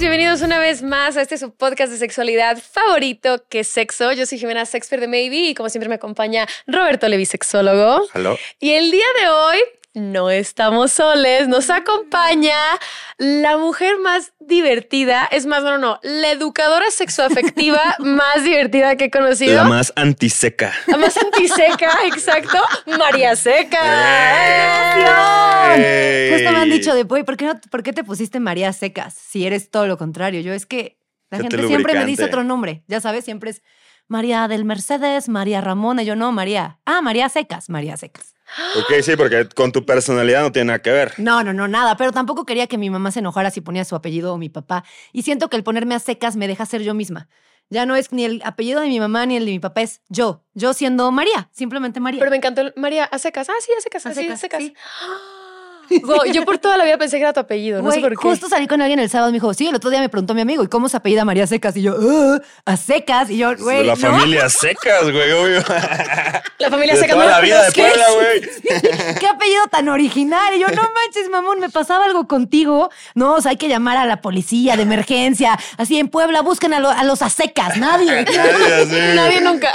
Bienvenidos una vez más a este su podcast de sexualidad favorito, que sexo. Yo soy Jimena Sexper de Maybe y como siempre me acompaña Roberto Levi, sexólogo. Y el día de hoy no estamos soles, nos acompaña la mujer más divertida, es más, no, no, no, la educadora sexoafectiva más divertida que he conocido. La más antiseca. La más antiseca, exacto, María Seca. ¡Ey! Justo me han dicho de, "Oye, ¿por qué, no, ¿por qué te pusiste María Secas? Si eres todo lo contrario. Yo es que la gente siempre me dice otro nombre. Ya sabes, siempre es María del Mercedes, María Ramona. Yo no, María. Ah, María Secas, María Secas. Ok, sí, porque con tu personalidad no tiene nada que ver. No, no, no, nada. Pero tampoco quería que mi mamá se enojara si ponía su apellido o mi papá. Y siento que el ponerme a secas me deja ser yo misma. Ya no es ni el apellido de mi mamá ni el de mi papá, es yo. Yo siendo María, simplemente María. Pero me encantó el- María, a secas. Ah, sí, a secas, A así, a secas, secas. sí. Wow, yo por toda la vida pensé que era tu apellido, no sé por qué. Justo salí con alguien el sábado y me dijo, sí, el otro día me preguntó mi amigo, ¿y cómo se apellida María Secas? Y yo, "Ah, a secas. Y yo, güey, la ¿no? familia secas, güey, obvio. La familia De seca. toda no, la vida de ¿qué? Puebla, güey. ¿Qué apellido tan original? Y yo, no manches, mamón, me pasaba algo contigo. No, o sea, hay que llamar a la policía de emergencia. Así en Puebla busquen a, lo- a los asecas. Nadie. Nadie. Nadie nunca.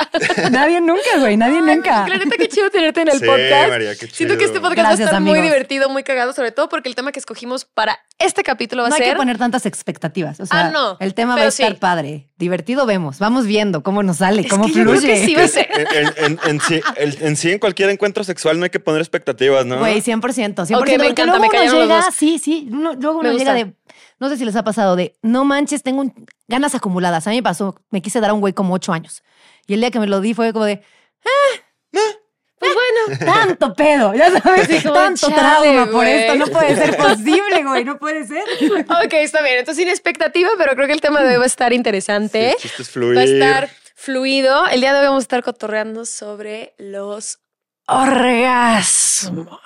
nadie nunca, güey, nadie nunca. La neta, qué chido tenerte en el Sí, podcast. María, qué Siento que este podcast va a estar muy divertido, muy cagado, sobre todo porque el tema que escogimos para este capítulo va a No hay ser. que poner tantas expectativas. O sea, Ah, no, el tema va a estar sí. padre. Divertido vemos. Vamos viendo cómo nos sale, Es cómo que yo creo fluye. que sí va a ser. En, en- en- en sí, el- en sí, en cualquier encuentro sexual no hay que poner expectativas, ¿no? Güey, 100%, 100%. Ok, me porque encanta, luego me uno los llega, dos. sí, sí, uno- luego Me uno llega gusta. de, no sé si les ha pasado, de, no manches, tengo un- ganas acumuladas. A mí me pasó, me quise dar a un güey como ocho años. Y el día que me lo di fue como de, bueno. Tanto pedo, ya sabes, como, tanto chale, trauma por esto, no puede ser posible, güey, no puede ser. Ok, está bien. Entonces, sin expectativa, pero creo que el tema de hoy va a estar interesante. Sí, es fluir. Va a estar fluido. El día de hoy vamos a estar cotorreando sobre los orgasmos.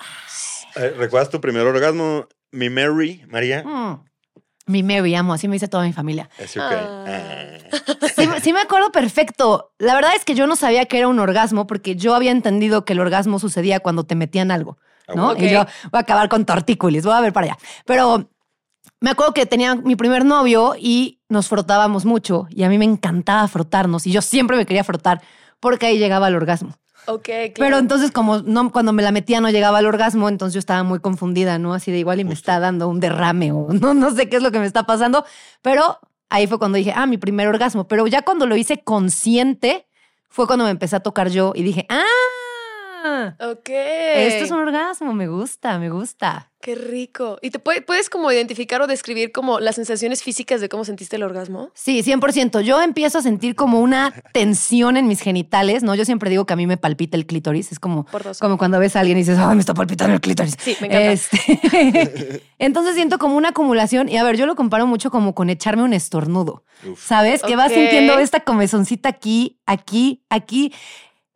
Eh, ¿Recuerdas tu primer orgasmo? Mi Mary, María. Mm. Mi Mary, amo, así me dice toda mi familia. Así, ok. Ah. Sí, sí me acuerdo perfecto. La verdad es que yo no sabía que era un orgasmo porque yo había entendido que el orgasmo sucedía cuando te metían algo, ¿no? Ah, Ok. Y yo voy a acabar con tortícolis, voy a ver para allá. Pero me acuerdo que tenía mi primer novio y nos frotábamos mucho y a mí me encantaba frotarnos y yo siempre me quería frotar porque ahí llegaba el orgasmo. Ok, claro. Pero entonces como no, cuando me la metía no llegaba al orgasmo, entonces yo estaba muy confundida, ¿no? Así de igual y me está dando un derrame o no, no sé qué es lo que me está pasando. Pero ahí fue cuando dije, ah, mi primer orgasmo. Pero ya cuando lo hice consciente fue cuando me empecé a tocar yo y dije, ah, Ok. esto es un orgasmo, me gusta, me gusta. Qué rico. ¿Y te puede- puedes como identificar o describir como las sensaciones físicas de cómo sentiste el orgasmo? Sí, 100%. Yo empiezo a sentir como una tensión en mis genitales, ¿no? Yo siempre digo que a mí me palpita el clítoris. Es como, Por dos. como cuando ves a alguien y dices, ¡ay, me está palpitando el clítoris! Sí, me encanta. Este, entonces siento como una acumulación. Y a ver, yo lo comparo mucho como con echarme un estornudo. Uf. ¿Sabes? Que vas sintiendo esta comezoncita aquí, aquí, aquí.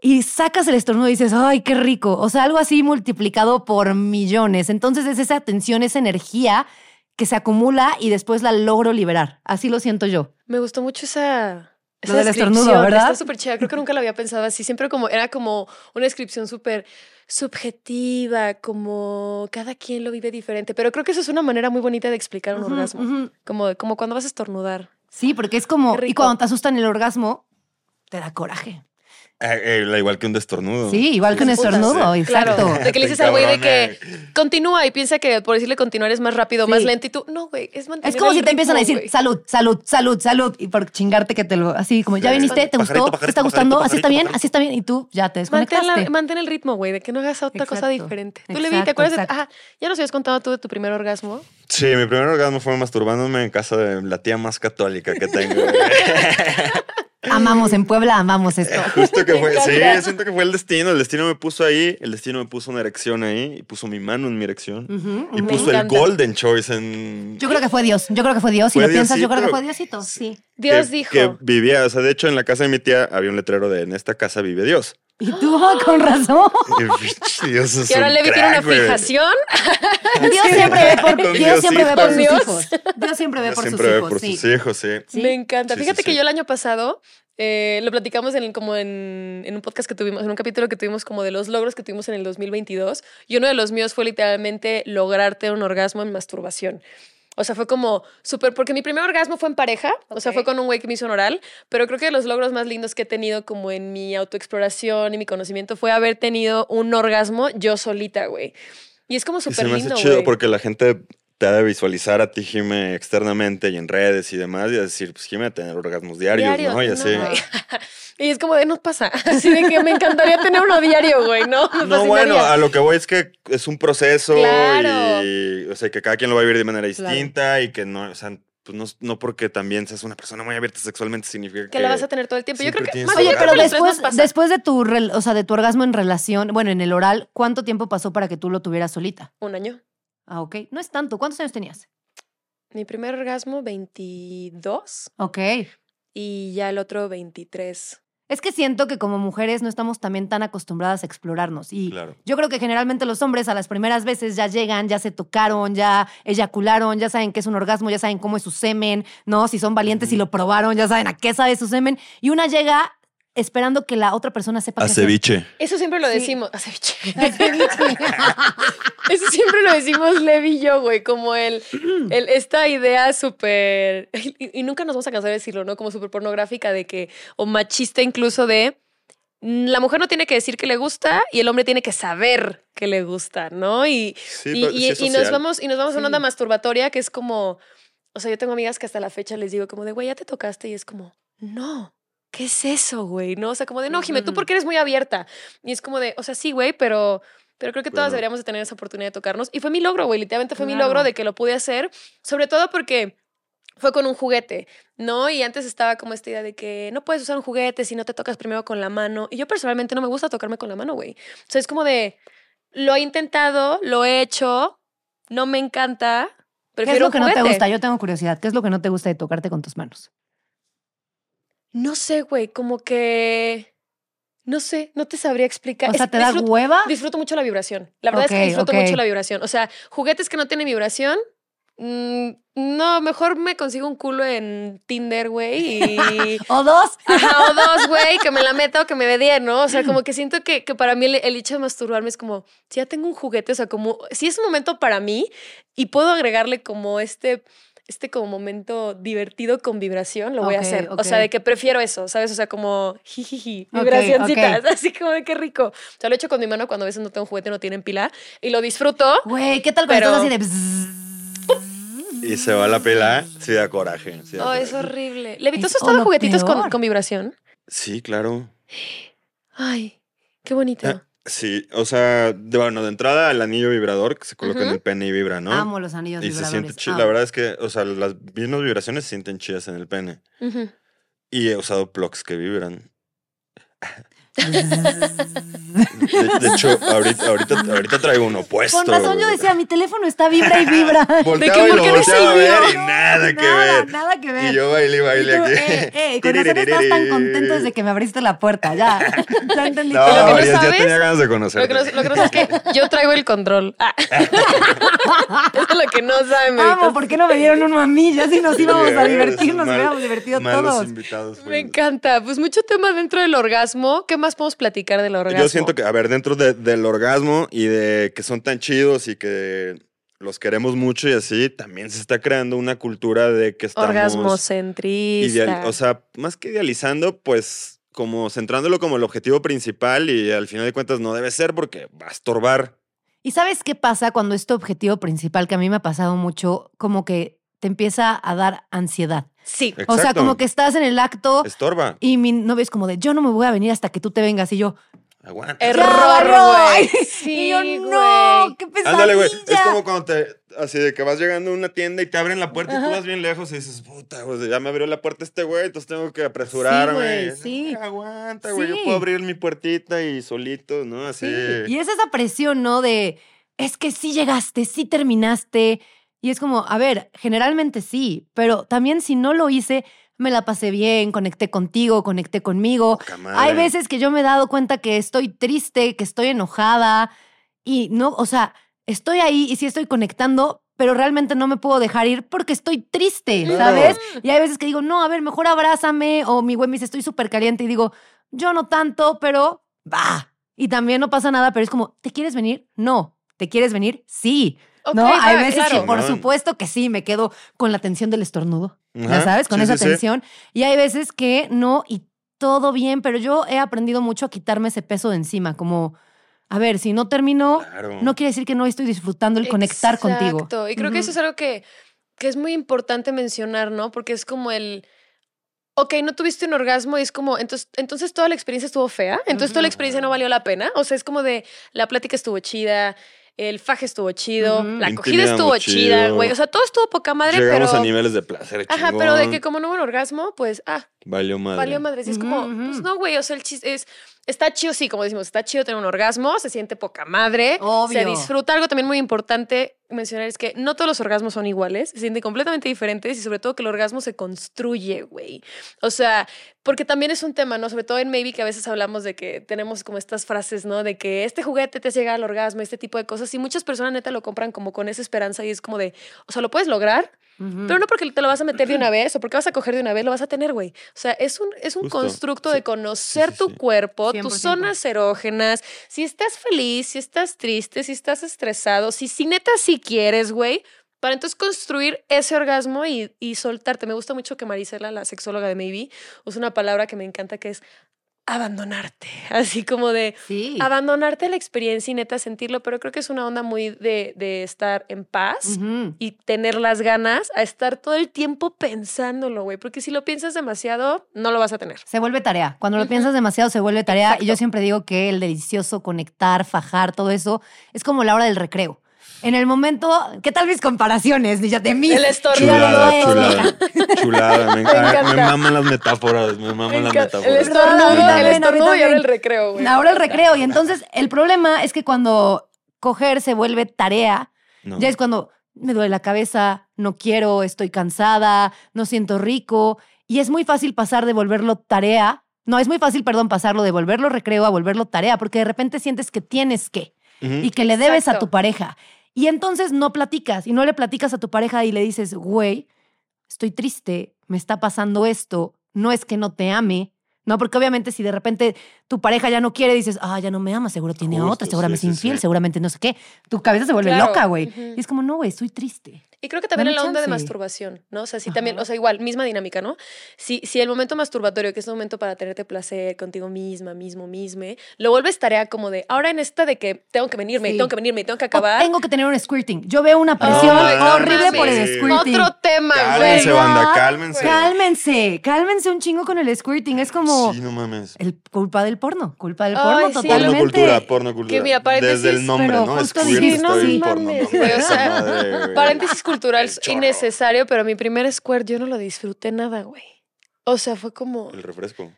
Y sacas el estornudo y dices, ¡ay, qué rico! O sea, algo así multiplicado por millones. Entonces es esa tensión, esa energía que se acumula y después la logro liberar. Así lo siento yo. Me gustó mucho esa. esa Lo del estornudo. ¿verdad? Está súper chida. Creo que nunca lo había pensado así. Siempre como era como una descripción súper subjetiva, como cada quien lo vive diferente. Pero creo que eso es una manera muy bonita de explicar un orgasmo. Como, como cuando vas a estornudar. Sí, porque es como, y cuando te asustan el orgasmo, te da coraje. Eh, eh, igual que un destornudo. Sí, igual que un estornudo, sí. exacto. Claro, de que le Te dices al güey de que continúa y piensa que por decirle continuar es más rápido, Sí. más lento y tú, no, güey, es mantener Es como si te empiezan a decir salud, salud, salud, salud, y por chingarte que te lo, así como, ¿ya Sí. viniste? ¿Te Pajarito, gustó? ¿Te está gustando? pajarito, ¿Así está bien? ¿Así está bien? Y tú ya te Mantén, desconectaste. la- mantén el ritmo, güey, de que no hagas otra cosa diferente. Tú, Levi, ¿te Exacto, acuerdas? de-. Ajá, ya nos habías contado tú de tu primer orgasmo. Sí, mi primer orgasmo fue masturbándome en casa de la tía más católica que tengo. Amamos en Puebla, amamos esto. Justo que fue, sí, siento que fue el destino. El destino me puso ahí, el destino me puso una erección ahí y puso mi mano en mi erección. Y puso el. Golden Choice en. Yo creo que fue Dios. Yo creo que fue Dios. Si Fue lo piensas, yo creo que fue Diosito. Sí. Dios que- dijo. Que vivía, o sea, de hecho, en la casa de mi tía había un letrero de en esta casa vive Dios. Y tú, con razón. Dios es y ahora Levi tiene una fijación. Dios siempre ve por, Con Dios siempre ve por sus Dios. hijos. Dios siempre ve Dios por sus siempre hijos. por sí. sus hijos, sí. Sí. Me encanta. Sí, sí, Fíjate que yo el año pasado eh, lo platicamos en como en, en un podcast que tuvimos, en un capítulo que tuvimos como de los logros que tuvimos en el 2022. Y uno de los míos fue literalmente lograrte un orgasmo en masturbación. O sea, fue como súper, porque mi primer orgasmo fue en pareja, o sea, fue con un güey que me hizo un oral, pero creo que los logros más lindos que he tenido como en mi autoexploración y mi conocimiento fue haber tenido un orgasmo yo solita, güey. Y es como súper me hace lindo, chido porque la gente te ha de visualizar a ti, Jime, externamente y en redes y demás, y a decir, pues Jime, a tener orgasmos diarios, Diario, ¿no? Y así. Y es como de no pasa. Así de que me encantaría tener uno diario, güey, ¿no? Me No, bueno, a lo que voy es que es un proceso Claro. y, o sea, que cada quien lo va a vivir de manera Claro. distinta y que no, o sea, pues no, no porque también seas una persona muy abierta sexualmente significa que... que la vas a tener todo el tiempo. Yo creo que más Oye, pero después, nos después de tu, rel- o sea, de tu orgasmo en relación, bueno, en el oral, ¿cuánto tiempo pasó para que tú lo tuvieras solita? un año. Ah, ok. No es tanto. ¿Cuántos años tenías? Mi primer orgasmo 22 Ok. y ya el otro 23. Es que siento que como mujeres no estamos también tan acostumbradas a explorarnos. Y Claro. yo creo que generalmente los hombres a las primeras veces ya llegan, ya se tocaron, ya eyacularon, ya saben qué es un orgasmo, ya saben cómo es su semen, ¿no? Si son valientes y lo probaron, ya saben a qué sabe su semen. Y una llega esperando que la otra persona sepa A qué hacer. ceviche. Eso siempre lo Sí. decimos. a ceviche. A ceviche. Eso decimos Levi y yo, güey, como el, el- esta idea súper, y, y nunca nos vamos a cansar de decirlo, ¿no? Como súper pornográfica de que, o machista incluso de, la mujer no tiene que decir que le gusta y el hombre tiene que saber que le gusta, ¿no? Y, Sí, y, pero y- sí y nos vamos, y nos vamos a una onda masturbatoria que es como, o sea, yo tengo amigas que hasta la fecha les digo como de, güey, ya te tocaste y es como, no. ¿Qué es eso, güey? No, o sea, como de, no, Jimé, tú porque eres muy abierta. Y es como de, o sea, sí, güey, pero, pero creo que todas Bueno. deberíamos de tener esa oportunidad de tocarnos. Y fue mi logro, güey, literalmente fue mi logro de que lo pude hacer, sobre todo porque fue con un juguete, ¿no? Y antes estaba como esta idea de que no puedes usar un juguete si no te tocas primero con la mano. Y yo personalmente no me gusta tocarme con la mano, güey. O sea, es como de, lo he intentado, lo he hecho, no me encanta, ¿Qué es prefiero lo que no te gusta? Yo tengo curiosidad. ¿Qué es lo que no te gusta de tocarte con tus manos? No sé, güey, como que... No sé, no te sabría explicar. O sea, ¿te da disfruto- hueva? Disfruto mucho la vibración. La verdad es que disfruto mucho la vibración. O sea, juguetes que no tienen vibración. mm, no, mejor me consigo un culo en Tinder, güey. Y. ¿O dos? Ajá, o dos, güey, que me la meta o que me dé 10, ¿no? O sea, como que siento que, que para mí el, el hecho de masturbarme es como, si ya tengo un juguete, o sea, como, si es un momento para mí y puedo agregarle como este, este como momento divertido con vibración, lo voy a hacer. O sea, de que prefiero eso, ¿sabes? O sea, como jijiji, vibracioncitas, ok. así como de qué rico. O sea, lo he hecho con mi mano cuando a veces no tengo juguete, no tienen pila y lo disfruto. Güey, ¿qué tal cuando Pero- estás así de... Y se va la pela, sí da coraje. sí da Oh, es horrible. ¿Le ¿tú has estado juguetitos con vibración? Sí, claro. Ay, qué bonito. Ah, Sí, o sea, de, bueno, de entrada el anillo vibrador que se coloca en el pene y vibra, ¿no? Amo los anillos y se siente chido. La verdad es que, o sea, las mismas vibraciones se sienten chidas en el pene. Y he usado plugs que vibran. De, de hecho, ahorita, ahorita, ahorita traigo uno puesto. Con razón yo decía, mi teléfono está vibra y vibra. Volteaba que y lo no a ver y nada que nada, ver. Nada que ver. Y yo bailé bailé tú, aquí. eh, eh, con razón estás tan contento desde que me abriste la puerta. Ya, ya entendí. No, lo que no María, ya sabes- tenía ganas de Lo conocerte. que, no, lo que no sé es que yo traigo el control. Ah. Eso es lo que no saben, Amo, Meditos. ¿por qué no me dieron uno a mí? Ya si nos íbamos a divertir, nos mal- hubiéramos divertido todos. invitados. Me encanta. Pues mucho tema dentro del orgasmo. ¿Qué más podemos platicar del orgasmo? Yo siento que, a ver, dentro de- del orgasmo y de que son tan chidos y que los queremos mucho y así, también se está creando una cultura de que estamos... Orgasmocentrista. ideal- o sea, más que idealizando, pues como centrándolo como el objetivo principal y al final de cuentas no debe ser porque va a estorbar. ¿Y sabes qué pasa cuando este objetivo principal, que a mí me ha pasado mucho, como que te empieza a dar ansiedad? Sí. O sea, Exacto. como que estás en el acto Estorba. y mi novio es como de, yo no me voy a venir hasta que tú te vengas. Y yo, Aguanta. Error, güey. no. Sí, y yo, no, qué pesadilla. Ándale, güey. Es como cuando te. Así de que vas llegando a una tienda y te abren la puerta y tú vas bien lejos y dices, puta, güey, ya me abrió la puerta este güey, entonces tengo que apresurarme. sí. "Ay, Aguanta, güey. Sí. Yo puedo abrir mi puertita y solito, ¿no? Así. Sí, Y es esa presión, ¿no? De, es que sí llegaste, sí terminaste. Y es como, a ver, generalmente sí, pero también si no lo hice, me la pasé bien, conecté contigo, conecté conmigo. Hay veces que yo me he dado cuenta que estoy triste, que estoy enojada y no, o sea, estoy ahí y sí estoy conectando, pero realmente no me puedo dejar ir porque estoy triste. ¿sabes? Y hay veces que digo, no, a ver, mejor abrázame o mi güey me dice, estoy súper caliente y digo, yo no tanto, pero va. Y también no pasa nada, pero es como, ¿te quieres venir? No. ¿Te quieres venir? Sí. ¿No? Hay veces claro. que por supuesto que sí, me quedo con la tensión del estornudo. Ya sabes, con sí, esa sí, sí. tensión. Y hay veces que no, y todo bien, pero yo he aprendido mucho a quitarme ese peso de encima, como, a ver, si no termino, Claro. no quiere decir que no estoy disfrutando el conectar contigo. Exacto. Y creo que eso es algo que, que es muy importante mencionar, ¿no? Porque es como el. Ok, no tuviste un orgasmo y es como, entonces, entonces toda la experiencia estuvo fea, entonces toda la experiencia no valió la pena. O sea, es como de la plática estuvo chida, el faje estuvo chido, la acogida estuvo chida, güey. O sea, todo estuvo poca madre, Llegamos pero. a niveles de placer. Ajá, pero de chingón. que como no hubo un orgasmo, pues, ah, Valió madre. valió madre. Y es Ujú, como, ujú. pues no, güey, o sea, el chiste es, está chido, sí, como decimos, está chido tener un orgasmo, se siente poca madre, Obvio. se disfruta. Algo también muy importante mencionar es que no todos los orgasmos son iguales, se sienten completamente diferentes y sobre todo que el orgasmo se construye, güey. O sea, porque también es un tema, ¿no? Sobre todo en Maybe que a veces hablamos de que tenemos como estas frases, ¿no? De que este juguete te hace llegar al orgasmo, este tipo de cosas y muchas personas neta lo compran como con esa esperanza y es como de, o sea, lo puedes lograr, pero no porque te lo vas a meter de una vez o porque vas a coger de una vez, lo vas a tener, güey. O sea, es un, es un Justo. constructo Sí. de conocer Sí, sí, tu sí. cuerpo, 100%. tus zonas erógenas, si estás feliz, si estás triste, si estás estresado, si, si neta sí quieres, güey, para entonces construir ese orgasmo y, y soltarte. Me gusta mucho que Marisela, la sexóloga de Maybe, usa una palabra que me encanta que es abandonarte. Así como de Sí. abandonarte la experiencia y neta sentirlo, pero creo que es una onda muy de, de estar en paz y tener las ganas a estar todo el tiempo pensándolo, güey. Porque si lo piensas demasiado, no lo vas a tener. Se vuelve tarea. Cuando lo piensas demasiado, se vuelve tarea. Y yo siempre digo que el delicioso, conectar, fajar, todo eso, es como la hora del recreo. En el momento, ¿qué tal mis comparaciones? Ya de mí. El estornudo. Chulada, Güey. chulada. Chulada. Me, encanta. me maman las metáforas. Me maman las. El metáforas. estornudo, el estornudo y ahora el recreo, güey. Ahora el recreo. Y entonces el problema es que cuando coger se vuelve tarea, No. ya es cuando me duele la cabeza, no quiero, estoy cansada, no siento rico. Y es muy fácil pasar de volverlo tarea. No, es muy fácil, perdón, pasarlo de volverlo recreo a volverlo tarea, porque de repente sientes que tienes que y que le debes a tu pareja. Y entonces no platicas y no le platicas a tu pareja y le dices, güey, estoy triste, me está pasando esto, no es que no te ame. No, porque obviamente si de repente tu pareja ya no quiere, dices, ah, ya no me ama, seguro tiene Justo, otra, seguro me es sí, sí, infiel, sí. seguramente no sé qué. Tu cabeza se vuelve Claro. loca, güey. Ujú. Y es como, no, güey, estoy triste. Y creo que también en la onda de masturbación, ¿no? O sea, sí también, o sea, igual, misma dinámica, ¿no? Si, si el momento masturbatorio, que es un momento para tenerte placer contigo misma, mismo, misme, lo vuelves tarea como de, ahora en esta de que tengo que venirme, Sí. tengo que venirme, tengo que O acabar. tengo que tener un squirting. Yo veo una presión no horrible por el squirting. Otro tema, Cálmense, güey. banda, cálmense. Cálmense, cálmense un chingo con el squirting. Es como Sí, no mames. el culpa del porno, culpa del Ay, porno sí. totalmente. Porno cultura, porno cultura. Que mira, paréntesis, Desde el nombre, pero ¿no? justo Squirt, dijiste, no estoy porno. mames, no, güey, o sea, madre, güey. Cultural innecesario, pero mi primer squirt yo no lo disfruté nada, güey. O sea, fue como, El refresco.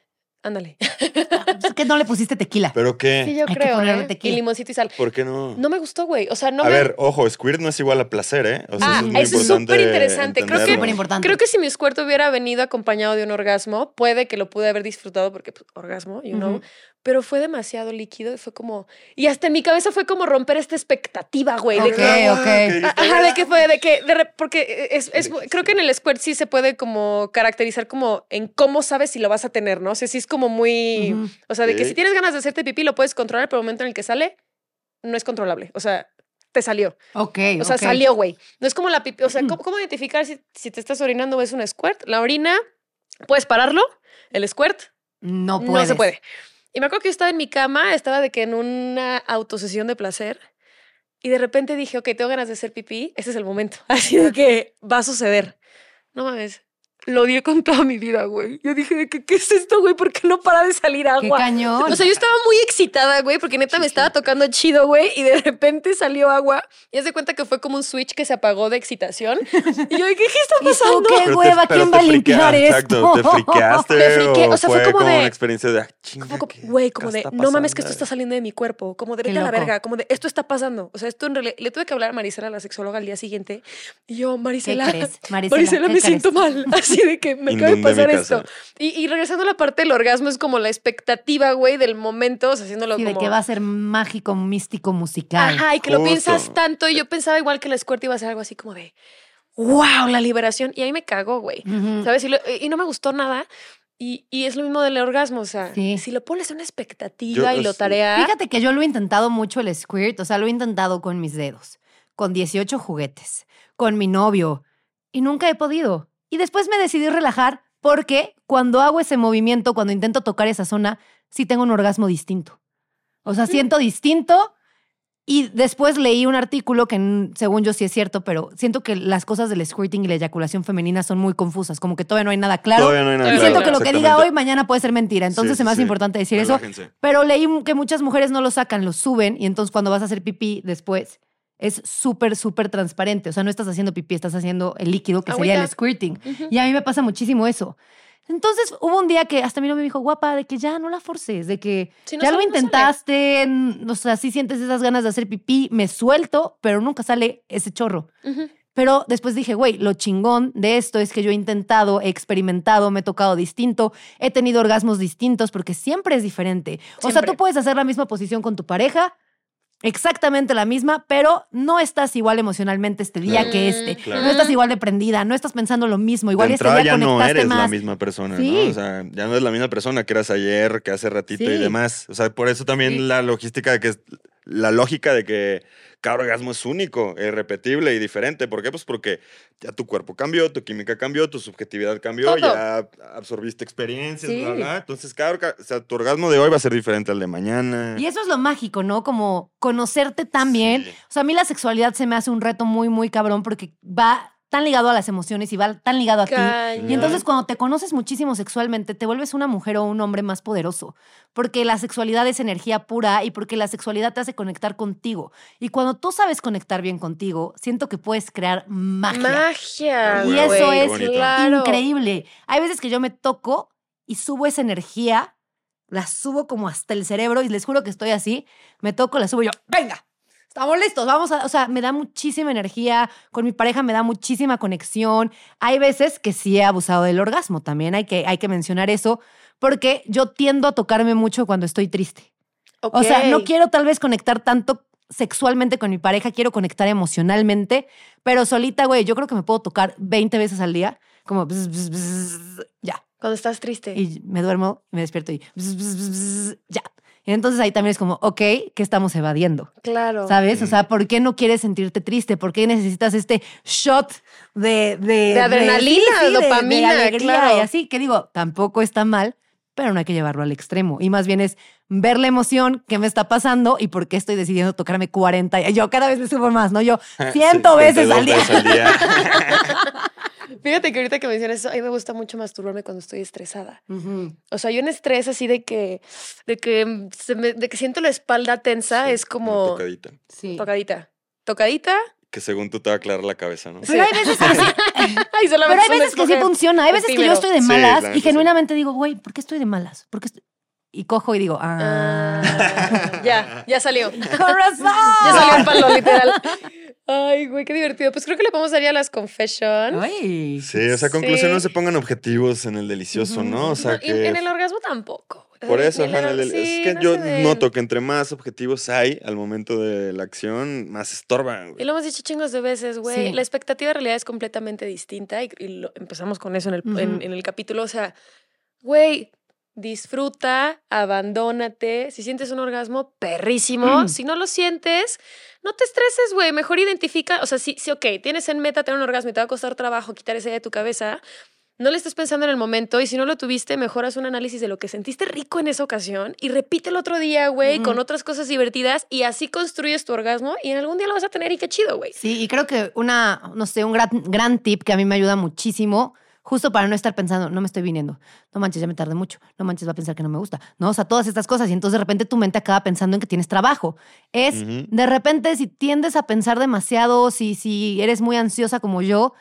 ándale. Es que no le pusiste tequila. ¿Pero qué? Sí, yo Hay que creo, ponerle ¿eh? tequila. Y limoncito y sal. ¿Por qué no? No me gustó, güey. O sea, no a me... ver, ojo, squirt no es igual a placer, ¿eh? O sea, Ah, eso es muy eso súper interesante. Creo que- importante. Creo que si mi squirt hubiera venido acompañado de un orgasmo, puede que lo pude haber disfrutado porque pues, orgasmo, you know. Pero fue demasiado líquido y fue como. Y hasta en mi cabeza fue como romper esta expectativa, güey. de Ok, que- ok. Ah, Ajá, de que fue, de que, de re- porque es, es- creo que en el squirt sí se puede como caracterizar como en cómo sabes si lo vas a tener, ¿no? O sea, sí es como muy, o sea, de que si tienes ganas de hacerte pipí lo puedes controlar, pero el momento en el que sale, no es controlable, o sea, te salió. Ok, O sea, salió, güey. No es como la pipí. O sea, ¿cómo, cómo identificar si, si te estás orinando o es un squirt? La orina, ¿puedes pararlo? El squirt, No no, puedes. se puede. Y me acuerdo que yo estaba en mi cama, estaba de que en una autosesión de placer. Y de repente dije, ok, tengo ganas de hacer pipí. Ese es el momento. Así de que va a suceder. No mames. Lo odié con toda mi vida, güey. Yo dije, de que, ¿qué es esto, güey? ¿Por qué no para de salir Qué agua? cañón. O sea, yo estaba muy excitada, güey, porque neta me estaba tocando chido, güey, y de repente salió agua. Y haz de cuenta que fue como un switch que se apagó de excitación. Y yo dije, ¿qué está ¿Y tú pasando? qué Pero hueva? ¿Quién va a limpiar Exacto, esto? ¿te friqueaste Me friqué, o sea, fue fue como de- una experiencia de, ah, chinga, como, ¿qué- Güey, qué como de, no mames que esto está saliendo de mi cuerpo, como de Qué vete a la verga, como de esto está pasando. O sea, esto en realidad, le tuve que hablar a Marisela, la sexóloga, al día siguiente. Y yo, Marisela, crees, Marisela? Marisela, ¿Qué me crees? siento mal. Así de que me acaba de pasar esto. Y, y regresando a la parte del orgasmo, es como la expectativa, güey, del momento, o sea, haciéndolo Sí, de como. que va a ser mágico, místico, musical. Ajá, y que lo Justo. piensas tanto. Y yo pensaba igual que la squirt iba a ser algo así como de, wow, la liberación. Y ahí me cagó, güey. Ujú. ¿Sabes? Y, lo- y no me gustó nada. Y, y es lo mismo del orgasmo, o sea, Sí. si lo pones una expectativa Yo- y lo tarea. Fíjate que yo lo he intentado mucho el squirt, o sea, lo he intentado con mis dedos, con 18 juguetes, con mi novio, y nunca he podido. Y después me decidí relajar porque cuando hago ese movimiento, cuando intento tocar esa zona, sí tengo un orgasmo distinto. O sea, siento distinto. Y después leí un artículo que mm, según yo sí es cierto, pero siento que las cosas del squirting y la eyaculación femenina son muy confusas, como que todavía no hay nada claro. Todavía no hay nada Y claro, siento que lo que diga hoy mañana puede ser mentira. Entonces Sí, sí, hace sí. importante decir eso. Pero leí que muchas mujeres no lo sacan, lo suben y entonces cuando vas a hacer pipí después es súper, súper transparente. O sea, no estás haciendo pipí, estás haciendo el líquido que sería el squirting. Y a mí me pasa muchísimo eso. Entonces hubo un día que hasta mi novio me dijo, guapa, de que ya no la forces, de que Si no ya lo sale, no intentaste, n- o sea, sí sientes esas ganas de hacer pipí, me suelto, pero nunca sale ese chorro. Pero después dije, güey, lo chingón de esto es que yo he intentado, he experimentado, me he tocado distinto, he tenido orgasmos distintos porque siempre es diferente. O sea, tú puedes hacer la misma posición con tu pareja, exactamente la misma, pero no estás igual emocionalmente este día Claro. que este. Claro. No estás igual de prendida, no estás pensando lo mismo, igual de este día ya no eres la misma persona, Sí. ¿no? O sea, ya no es la misma persona que eras ayer, que hace ratito y demás. O sea, por eso también Sí. la logística de que es- la lógica de que cada orgasmo es único, irrepetible y diferente. ¿Por qué? Pues porque ya tu cuerpo cambió, tu química cambió, tu subjetividad cambió, Todo. ya absorbiste experiencias, Sí. bla, bla. Entonces, cada, orga- o sea, tu orgasmo de hoy va a ser diferente al de mañana. Y eso es lo mágico, ¿no? Como conocerte tan bien. O sea, a mí la sexualidad se me hace un reto muy, muy cabrón porque va tan ligado a las emociones y va tan ligado a ti. Y entonces cuando te conoces muchísimo sexualmente, te vuelves una mujer o un hombre más poderoso, porque la sexualidad es energía pura y porque la sexualidad te hace conectar contigo. Y cuando tú sabes conectar bien contigo, siento que puedes crear magia. Magia. Y güey, eso es claro. Increíble. Hay veces que yo me toco y subo esa energía, la subo como hasta el cerebro y les juro que estoy así, me toco, la subo y yo, venga. Estamos listos, vamos a, o sea, me da muchísima energía, con mi pareja me da muchísima conexión. Hay veces que sí he abusado del orgasmo, también hay que, hay que mencionar eso, porque yo tiendo a tocarme mucho cuando estoy triste. O sea, no quiero tal vez conectar tanto sexualmente con mi pareja, quiero conectar emocionalmente, pero solita, güey, yo creo que me puedo tocar 20 veces al día, como bzz, bzz, bzz, ya. Cuando estás triste. Y me duermo, me despierto y bzz, bzz, bzz, bzz, ya. Y entonces ahí también es como, ok, ¿qué estamos evadiendo? claro. ¿Sabes? O sea, ¿por qué no quieres sentirte triste? ¿Por qué necesitas este shot de... De, De adrenalina, de- dopamina, alegría claro. y así? Que digo, tampoco está mal, pero no hay que llevarlo al extremo. Y más bien es ver la emoción, qué me está pasando y por qué estoy decidiendo tocarme 40. Y Yo cada vez me subo más, ¿no? Yo ciento veces 72 al día. veces al día. Fíjate que ahorita que mencionas eso, a mí me gusta mucho masturbarme cuando estoy estresada. O sea, yo en estrés así de que, de que, se me- de que siento la espalda tensa, Sí, es como tocadita. Sí. tocadita. Tocadita. Que según tú te va a aclarar la cabeza, ¿no? Pero hay veces que sí, Ay, pero hay veces que sí funciona. Hay veces que yo estoy de malas la y genuinamente digo, güey, ¿por qué estoy de malas? ¿Por qué estoy-?" Y cojo y digo, ah, Ah, ya, ya salió. con razón. Ya salió el palo, literal. Ay, güey, qué divertido. Pues creo que le podemos dar ya las confessions. Ay. Sí, o sea, conclusión, Sí. no se pongan objetivos en el delicioso, ¿no? O sea, No, que... en el orgasmo tampoco. Por eso, el ajá, el- sí, es que no yo noto que entre más objetivos hay al momento de la acción, más estorban. Y lo hemos dicho chingos de veces, güey. Sí. La expectativa de realidad es completamente distinta y, y lo- empezamos con eso en el, en el capítulo. O sea, güey, disfruta, abandónate. Si sientes un orgasmo, perrísimo. Mm. Si no lo sientes, no te estreses, güey. Mejor identifica, o sea, si, si, ok, tienes en meta tener un orgasmo y te va a costar trabajo quitar esa idea de tu cabeza, no le estés pensando en el momento y si no lo tuviste, mejor haz un análisis de lo que sentiste rico en esa ocasión y repite el otro día, güey, con otras cosas divertidas y así construyes tu orgasmo y en algún día lo vas a tener y qué chido, güey. Sí, y creo que una, no sé, un gran, gran tip que a mí me ayuda muchísimo, justo para no estar pensando, no me estoy viniendo, no manches, ya me tardé mucho, no manches, va a pensar que no me gusta, ¿no? O sea, todas estas cosas y entonces de repente tu mente acaba pensando en que tienes trabajo. Es, de repente, si tiendes a pensar demasiado, si, si eres muy ansiosa como yo,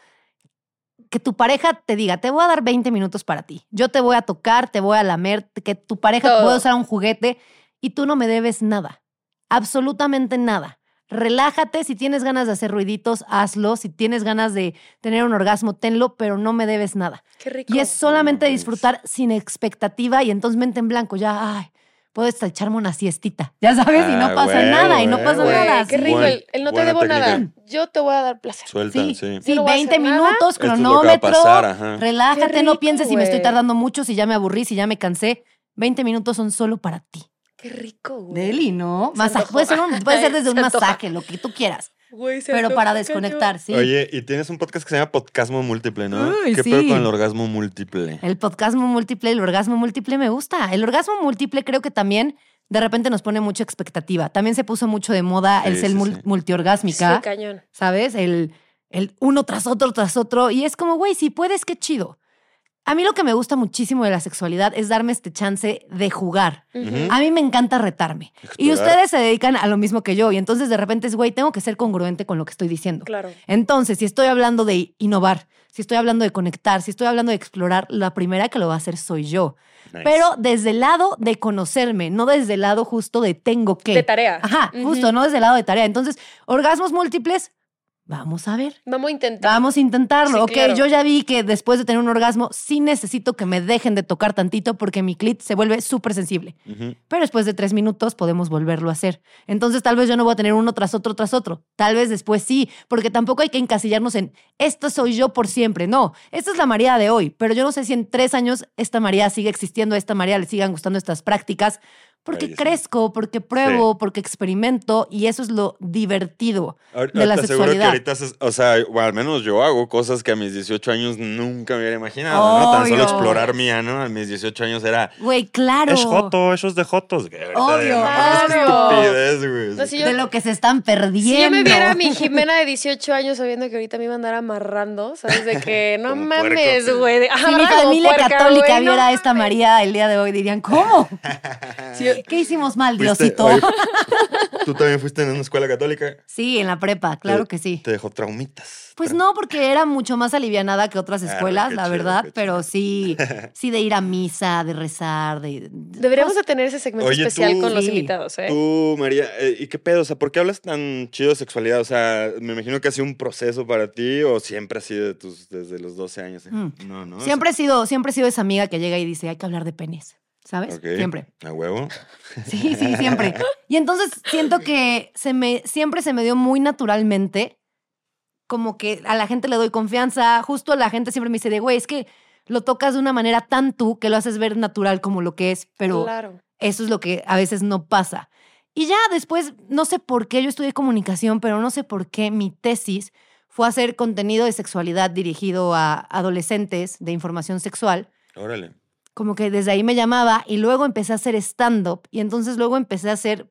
que tu pareja te diga, te voy a dar 20 minutos para ti, yo te voy a tocar, te voy a lamer, que tu pareja Todo. puede usar un juguete y tú no me debes nada, absolutamente nada. Relájate, si tienes ganas de hacer ruiditos, hazlo, si tienes ganas de tener un orgasmo, tenlo, pero no me debes nada. Qué rico. Y es solamente disfrutar sin expectativa y entonces mente en blanco, ya, ay, puedo hasta echarme una siestita, ya sabes, y no Ah, pasa nada, y no pasa Güey, nada. qué rico. El, el no te debo nada. Yo te voy a dar placer. Suelta, Sí, sí. sí, no voy a 20 hacer nada. minutos, Esto es lo que va a cronómetro, pasar, ajá. relájate, no pienses si me estoy tardando mucho, si ya me aburrí, si ya me cansé. 20 minutos son solo para ti. Qué rico, güey. Deli, ¿no? Se Masaje, puede ser, un- puede ser desde un masaje, lo que tú quieras, Güey, se pero para desconectar, sí. Oye, y tienes un podcast que se llama Podcasmo Múltiple, ¿no? Uy, ¿Qué sí. pedo con el orgasmo múltiple? El podcasmo múltiple, el orgasmo múltiple me gusta. El orgasmo múltiple creo que también de repente nos pone mucha expectativa. También se puso mucho de moda el ser sí, mul- sí. multiorgásmica, Sí, cañón. ¿sabes? El, el uno tras otro, tras otro. Y es como, güey, si puedes, qué chido. A mí lo que me gusta muchísimo de la sexualidad es darme este chance de jugar. A mí me encanta retarme. Y ustedes se dedican a lo mismo que yo. Y entonces de repente es, güey, tengo que ser congruente con lo que estoy diciendo. Claro. Entonces, si estoy hablando de innovar, si estoy hablando de conectar, si estoy hablando de explorar, la primera que lo va a hacer soy yo. Nice. Pero desde el lado de conocerme, no desde el lado justo de tengo que. De tarea. Ajá, justo, no desde el lado de tarea. Entonces, orgasmos múltiples, vamos a ver. Vamos a intentar. Vamos a intentarlo. Sí, ok, claro. yo ya vi que después de tener un orgasmo, sí necesito que me dejen de tocar tantito porque mi clit se vuelve súper sensible. Pero después de tres minutos podemos volverlo a hacer. Entonces tal vez yo no voy a tener uno tras otro tras otro. Tal vez después sí, porque tampoco hay que encasillarnos en esto soy yo por siempre. No, esta es la María de hoy, pero yo no sé si en tres años esta María sigue existiendo, a esta María le sigan gustando estas prácticas, porque crezco, porque pruebo, porque experimento y eso es lo divertido. Ahor- de la te aseguro que sexualidad. ahorita, haces- o sea, o al menos yo hago cosas que a mis 18 años nunca me hubiera imaginado, ¿no? Tan solo explorar mi ano a mis 18 años era... Güey, claro. Es joto, eso es de jotos. Ahorita Obvio, no claro. estupidez, güey. No, si yo- De lo que se están perdiendo. Si yo me viera a mi Jimena de 18 años sabiendo que ahorita me iba a andar amarrando, ¿sabes? De que no mames, puerco. güey. de- Si mi familia puerca, católica güey, no viera a esta mames. María el día de hoy, dirían, ¿cómo? ¿Qué hicimos mal, Diosito? oye, ¿Tú también fuiste en una escuela católica? Sí, en la prepa, claro Te- que sí. Te dejó traumitas. Pues no, porque era mucho más alivianada que otras escuelas, la chido, verdad, pero sí, sí de ir a misa, de rezar, de... Deberíamos de tener ese segmento Oye, especial tú- con los Sí. invitados, ¿eh? Tú, María, eh, ¿y qué pedo? O sea, ¿por qué hablas tan chido de sexualidad? O sea, me imagino que ha sido un proceso para ti o siempre ha sido de tus, desde los 12 años. eh? Mm. No, no. Siempre he sido, siempre he sido esa amiga que llega y dice, hay que hablar de penes, ¿sabes? Siempre. A huevo. Sí, sí, siempre. Y entonces siento que se me, siempre se me dio muy naturalmente, como que a la gente le doy confianza, justo la gente siempre me dice de, güey, es que lo tocas de una manera tan tú que lo haces ver natural como lo que es, pero Claro. eso es lo que a veces no pasa. Y ya después, no sé por qué yo estudié comunicación, pero no sé por qué mi tesis fue hacer contenido de sexualidad dirigido a adolescentes de información sexual Órale. Como que desde ahí me llamaba y luego empecé a hacer stand-up y entonces luego empecé a hacer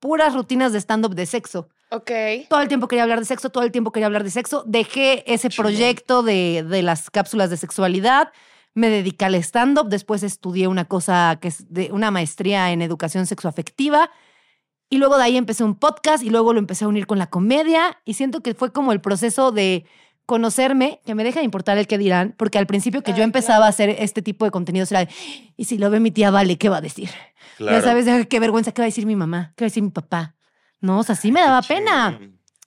puras rutinas de stand-up de sexo. Ok. Todo el tiempo quería hablar de sexo, todo el tiempo quería hablar de sexo. Dejé ese proyecto de, de las cápsulas de sexualidad, me dediqué al stand-up, después estudié una cosa que es de una maestría en educación sexoafectiva y luego de ahí empecé un podcast y luego lo empecé a unir con la comedia y siento que fue como el proceso de conocerme, que me deja de importar el que dirán, porque al principio que yo empezaba claro. a hacer este tipo de contenidos era de, y si lo ve mi tía Vale, ¿qué va a decir? Claro. Ya sabes, "Ay, qué vergüenza, ¿qué va a decir mi mamá? ¿Qué va a decir mi papá? No, o sea, sí me daba pena.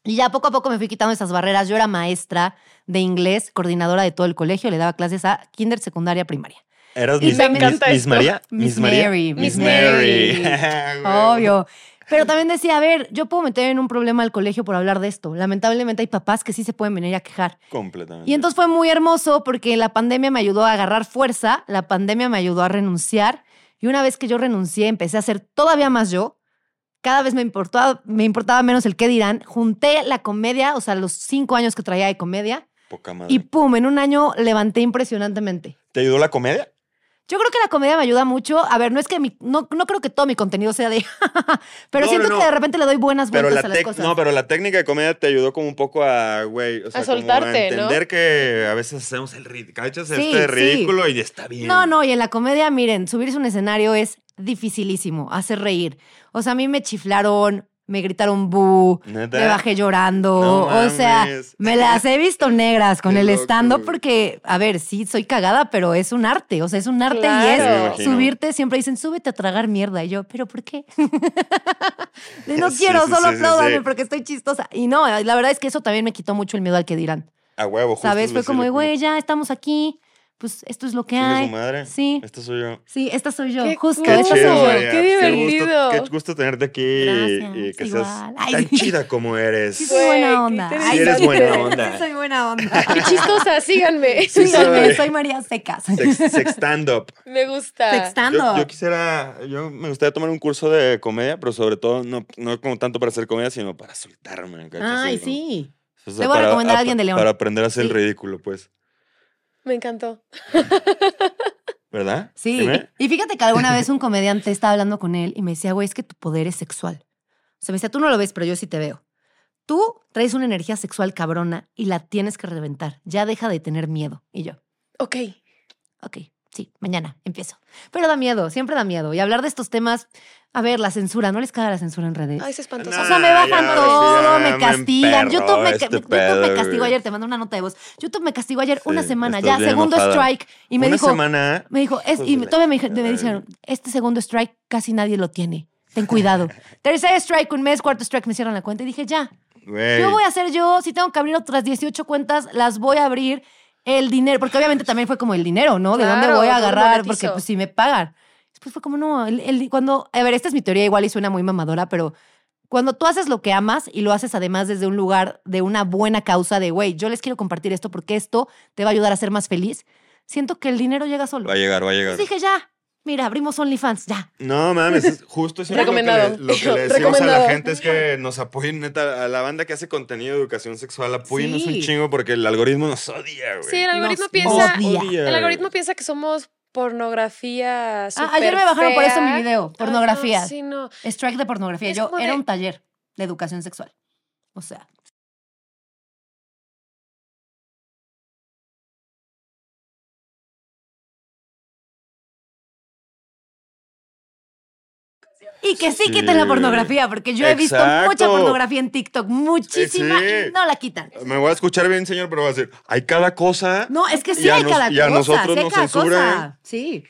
Y ya poco a poco me fui quitando esas barreras. Yo era maestra de inglés, coordinadora de todo el colegio, le daba clases a kinder, secundaria, primaria. ¿Eras Miss, me Miss- encanta Miss esto. María? Miss María? Mary, Miss Miss Mary. Mary. Obvio. Pero también decía, a ver, yo puedo meter en un problema al colegio por hablar de esto. Lamentablemente hay papás que sí se pueden venir a quejar. Completamente. Y entonces fue muy hermoso porque la pandemia me ayudó a agarrar fuerza, la pandemia me ayudó a renunciar y una vez que yo renuncié empecé a ser todavía más yo. Cada vez me importaba, me importaba menos el qué dirán. Junté la comedia, o sea, los cinco años que traía de comedia Poca madre. y pum, en un año levanté impresionantemente. ¿Te ayudó la comedia? Yo creo que la comedia me ayuda mucho. A ver, no es que mi, no, no creo que todo mi contenido sea de. pero No, siento no, que de repente le doy buenas vueltas la, a las cosas. no, pero la técnica de comedia te ayudó como un poco a, güey, o sea, como soltarte, a ¿no? entender que a veces hacemos el ridículo, Sí, este sí. ridículo y está bien. No, no, y en la comedia, miren, subirse a un escenario es dificilísimo, hacer reír. O sea, a mí me chiflaron, me gritaron bu, me bajé llorando. No o sea, me las he visto negras con Qué el stand-up güey. porque, a ver, sí, soy cagada, pero es un arte. O sea, es un arte Claro. Y es subirte. Siempre dicen, súbete a tragar mierda. Y yo, ¿pero por qué? No Sí, quiero, sí, solo sí, porque estoy chistosa. Y no, la verdad es que eso también me quitó mucho el miedo al que dirán. A huevo, justo ¿Sabes? es Fue como, güey, ya estamos aquí. Pues esto es lo que hay. su madre. Sí. Esta soy yo. Sí, esta soy yo. Qué Justo, esta Qué soy chido, yo. María. qué divertido. gusto, qué gusto tenerte aquí y- Gracias, y, que igual. seas Ay, tan chida como eres. Sí, soy buena qué onda. Sí eres buena onda. Soy buena onda. Qué chistosa, síganme. Sí, Síganme, soy. soy María Secas. Sex, sex stand-up. Me gusta. Sextando. Yo, yo quisiera, yo me gustaría tomar un curso de comedia, pero sobre todo no, no como tanto para hacer comedia, sino para soltarme. Ay, sí. o sea, Le voy a para- recomendar a alguien de León. Para aprender a hacer el ridículo, pues. Me encantó. ¿Verdad? Sí. Dime. Y fíjate que alguna vez un comediante estaba hablando con él y me decía, güey, es que tu poder es sexual. O sea, me decía, tú no lo ves, pero yo sí te veo. Tú traes una energía sexual cabrona y la tienes que reventar. Ya deja de tener miedo. Y yo, Ok. ok, sí, mañana empiezo. Pero da miedo, siempre da miedo. Y hablar de estos temas, a ver, la censura, ¿no les caga la censura en redes? Ay, es espantoso. O sea, me bajan ya, todo, ya me me castigan. emperró YouTube me, este YouTube me pedo, castigó güey. ayer, te mando una nota de voz. YouTube me castigó ayer una semana, ya, segundo enojada. strike. Y me Una dijo, semana. me dijo, es, Hijos y de la todavía me, me dijeron, este segundo strike casi nadie lo tiene. Ten cuidado. Tercer strike, un mes, cuarto strike, me cierran la cuenta. Y dije, ya, Güey. yo voy a hacer yo, si tengo que abrir otras 18 cuentas, las voy a abrir el dinero, porque obviamente también fue como el dinero, ¿no? ¿De dónde voy a ¿cómo agarrar? Porque pues si me pagan. Después fue como, no, el, el- cuando, a ver, esta es mi teoría igual y suena muy mamadora, pero cuando tú haces lo que amas y lo haces además desde un lugar de una buena causa de, güey, yo les quiero compartir esto porque esto te va a ayudar a ser más feliz, siento que el dinero llega solo. Va a llegar, va a llegar. Entonces dije, ya, mira, abrimos OnlyFans, ya. No mames, es justo siempre lo que, Recomendado. le, lo que le decimos a la gente es que nos apoyen, neta, a la banda que hace contenido de educación sexual, apóyennos Sí. un chingo porque el algoritmo nos odia, güey. Sí, el algoritmo Nos piensa. odia. El algoritmo piensa que somos pornografía. Ah, ayer me bajaron por eso mi video, pornografía. Ay, no, sí, no. Strike de pornografía. Es Yo era de- un taller de educación sexual. O sea. Y que sí, Sí. quiten la pornografía, porque yo he visto mucha pornografía en TikTok, muchísima, Sí. y no la quitan. Me voy a escuchar bien, señor, pero va a decir, hay cada cosa. No, es que sí hay nos- cada y a cosa. nosotros sí nos cosa. Sí.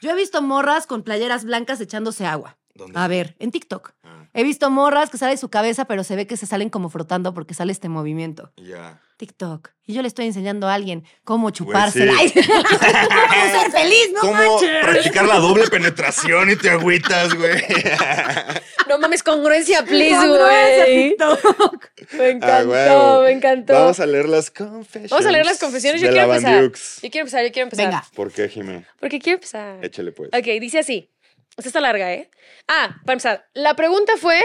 Yo he visto morras con playeras blancas echándose agua. ¿Dónde? A ver, en TikTok. He visto morras que sale su cabeza, pero se ve que se salen como frotando porque sale este movimiento. ya. TikTok. Y yo le estoy enseñando a alguien cómo chupársela. sí. Ay, ¿Cómo ser feliz? No ¿Cómo manches. practicar la doble penetración y te agüitas, güey? No mames, congruencia, please, Congruencia, güey. TikTok. Me encantó, Ah, huevo. me encantó. Vamos a leer las confesiones. Vamos a leer las confesiones. Yo de quiero la empezar. Yo quiero empezar, yo quiero empezar. Venga. ¿Por qué, Jimé? Porque quiero empezar. Échale, pues. Ok, dice así. Esta está larga, ¿eh? Ah, para empezar. La pregunta fue: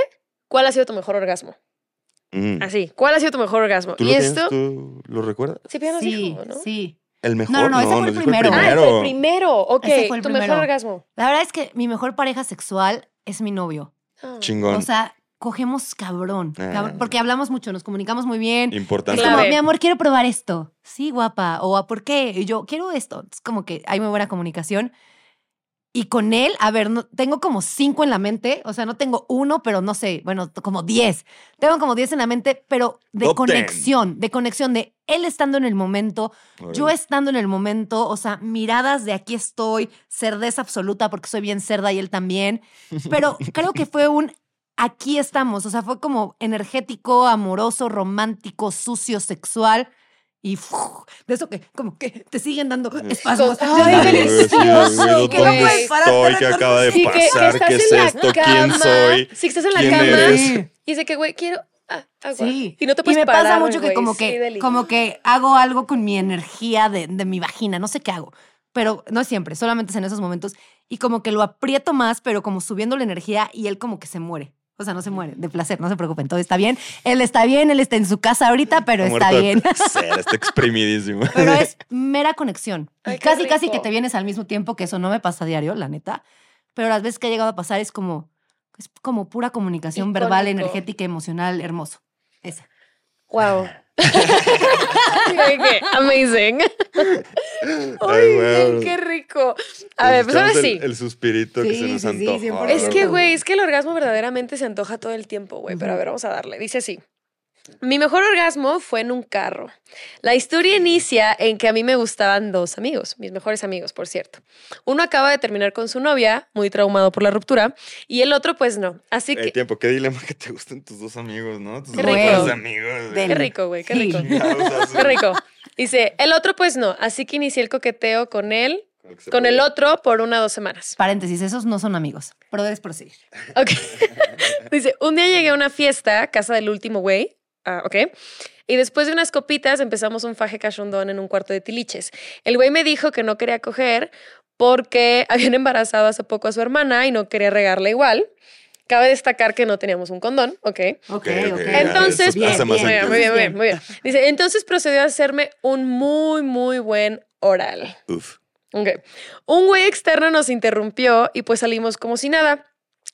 ¿Cuál ha sido tu mejor orgasmo? Mm. Así. ¿Cuál ha sido tu mejor orgasmo? ¿Tú y lo, tienes? esto. ¿Tú lo recuerdas? Sí, pero Sí, dijo, ¿no? sí. El mejor. No, no, no, ese fue el nos dijo primero. Ah, fue el primero. Ok. Ese fue el tu primero. mejor orgasmo. La verdad es que mi mejor pareja sexual es mi novio. Ah. Chingón. O sea, cogemos cabrón, Ah. cabrón, Porque hablamos mucho, nos comunicamos muy bien. Importante. Es como, mi amor, quiero probar esto. Sí, guapa. O ¿a por qué? Y yo, quiero esto. Es como que hay muy buena comunicación. Y con él, a ver, no, tengo como cinco en la mente. O sea, no tengo uno, pero no sé, bueno, como diez. Tengo como diez en la mente, pero de Top conexión, de conexión, de él estando en el momento, yo estando en el momento, o sea, miradas de aquí estoy, cerdeza absoluta porque soy bien cerda y él también. Pero creo que fue un aquí estamos, o sea, fue como energético, amoroso, romántico, sucio, sexual. Y de eso que como que te siguen dando espasmos. Ay, delicioso, que ¿dónde no puedes pararte de estoy? ¿Qué acaba de Sí, que- que ¿Qué es cama. soy? Sí, que estás en la ¿Quién cama. eres? Y dice que, güey, quiero ah, agua. Sí. Y no te puedes me parar, pasa mucho que como Sí, que como que hago algo con mi energía de, de mi vagina, no sé qué hago, pero no siempre, solamente es en esos momentos y como que lo aprieto más, pero como subiendo la energía y él como que se muere. O sea, no se muere de placer, no se preocupen, todo está bien. Él está bien, él está en su casa ahorita, pero está bien. placer, está exprimidísimo. Pero es mera conexión. Y Ay, casi, casi que te vienes al mismo tiempo, que eso no me pasa a diario, la neta. Pero las veces que ha llegado a pasar es como, es como pura comunicación verbal, energética, emocional, hermoso. Esa. Wow. Amazing. Ay, güey. qué rico. A ver, pues ahora sí. el, el suspirito que Sí, se nos sí, sí, antoja. 100%. Es que, güey, es que el orgasmo verdaderamente se antoja todo el tiempo, güey. Pero a ver, vamos a darle. Dice así. Mi mejor orgasmo fue en un carro. La historia inicia en que a mí me gustaban dos amigos, mis mejores amigos, por cierto. Uno acaba de terminar con su novia, muy traumado por la ruptura, y el otro, pues no. Así Ey, que. tiempo, qué dilema que te gusten tus dos amigos, ¿no? Tus Qué dos rico. amigos. güey. Qué rico, güey, qué rico. Qué rico. Dice, el otro, pues no. Así que inicié el coqueteo con él, Con el otro, por una o dos semanas. Paréntesis, esos no son amigos. Pero debes proseguir. Ok. Dice, un día llegué a una fiesta, casa del último güey. Ah, ok. Y después de unas copitas empezamos un faje cachondón en un cuarto de tiliches. El güey me dijo que no quería coger porque habían embarazado hace poco a su hermana y no quería regarla igual. Cabe destacar que no teníamos un condón, ok. Ok, Ok, ok. ok, Entonces, muy bien, muy bien, muy bien, muy bien. Dice, entonces procedió a hacerme un muy, muy buen oral. Uf. Ok. Un güey externo nos interrumpió y pues salimos como si nada.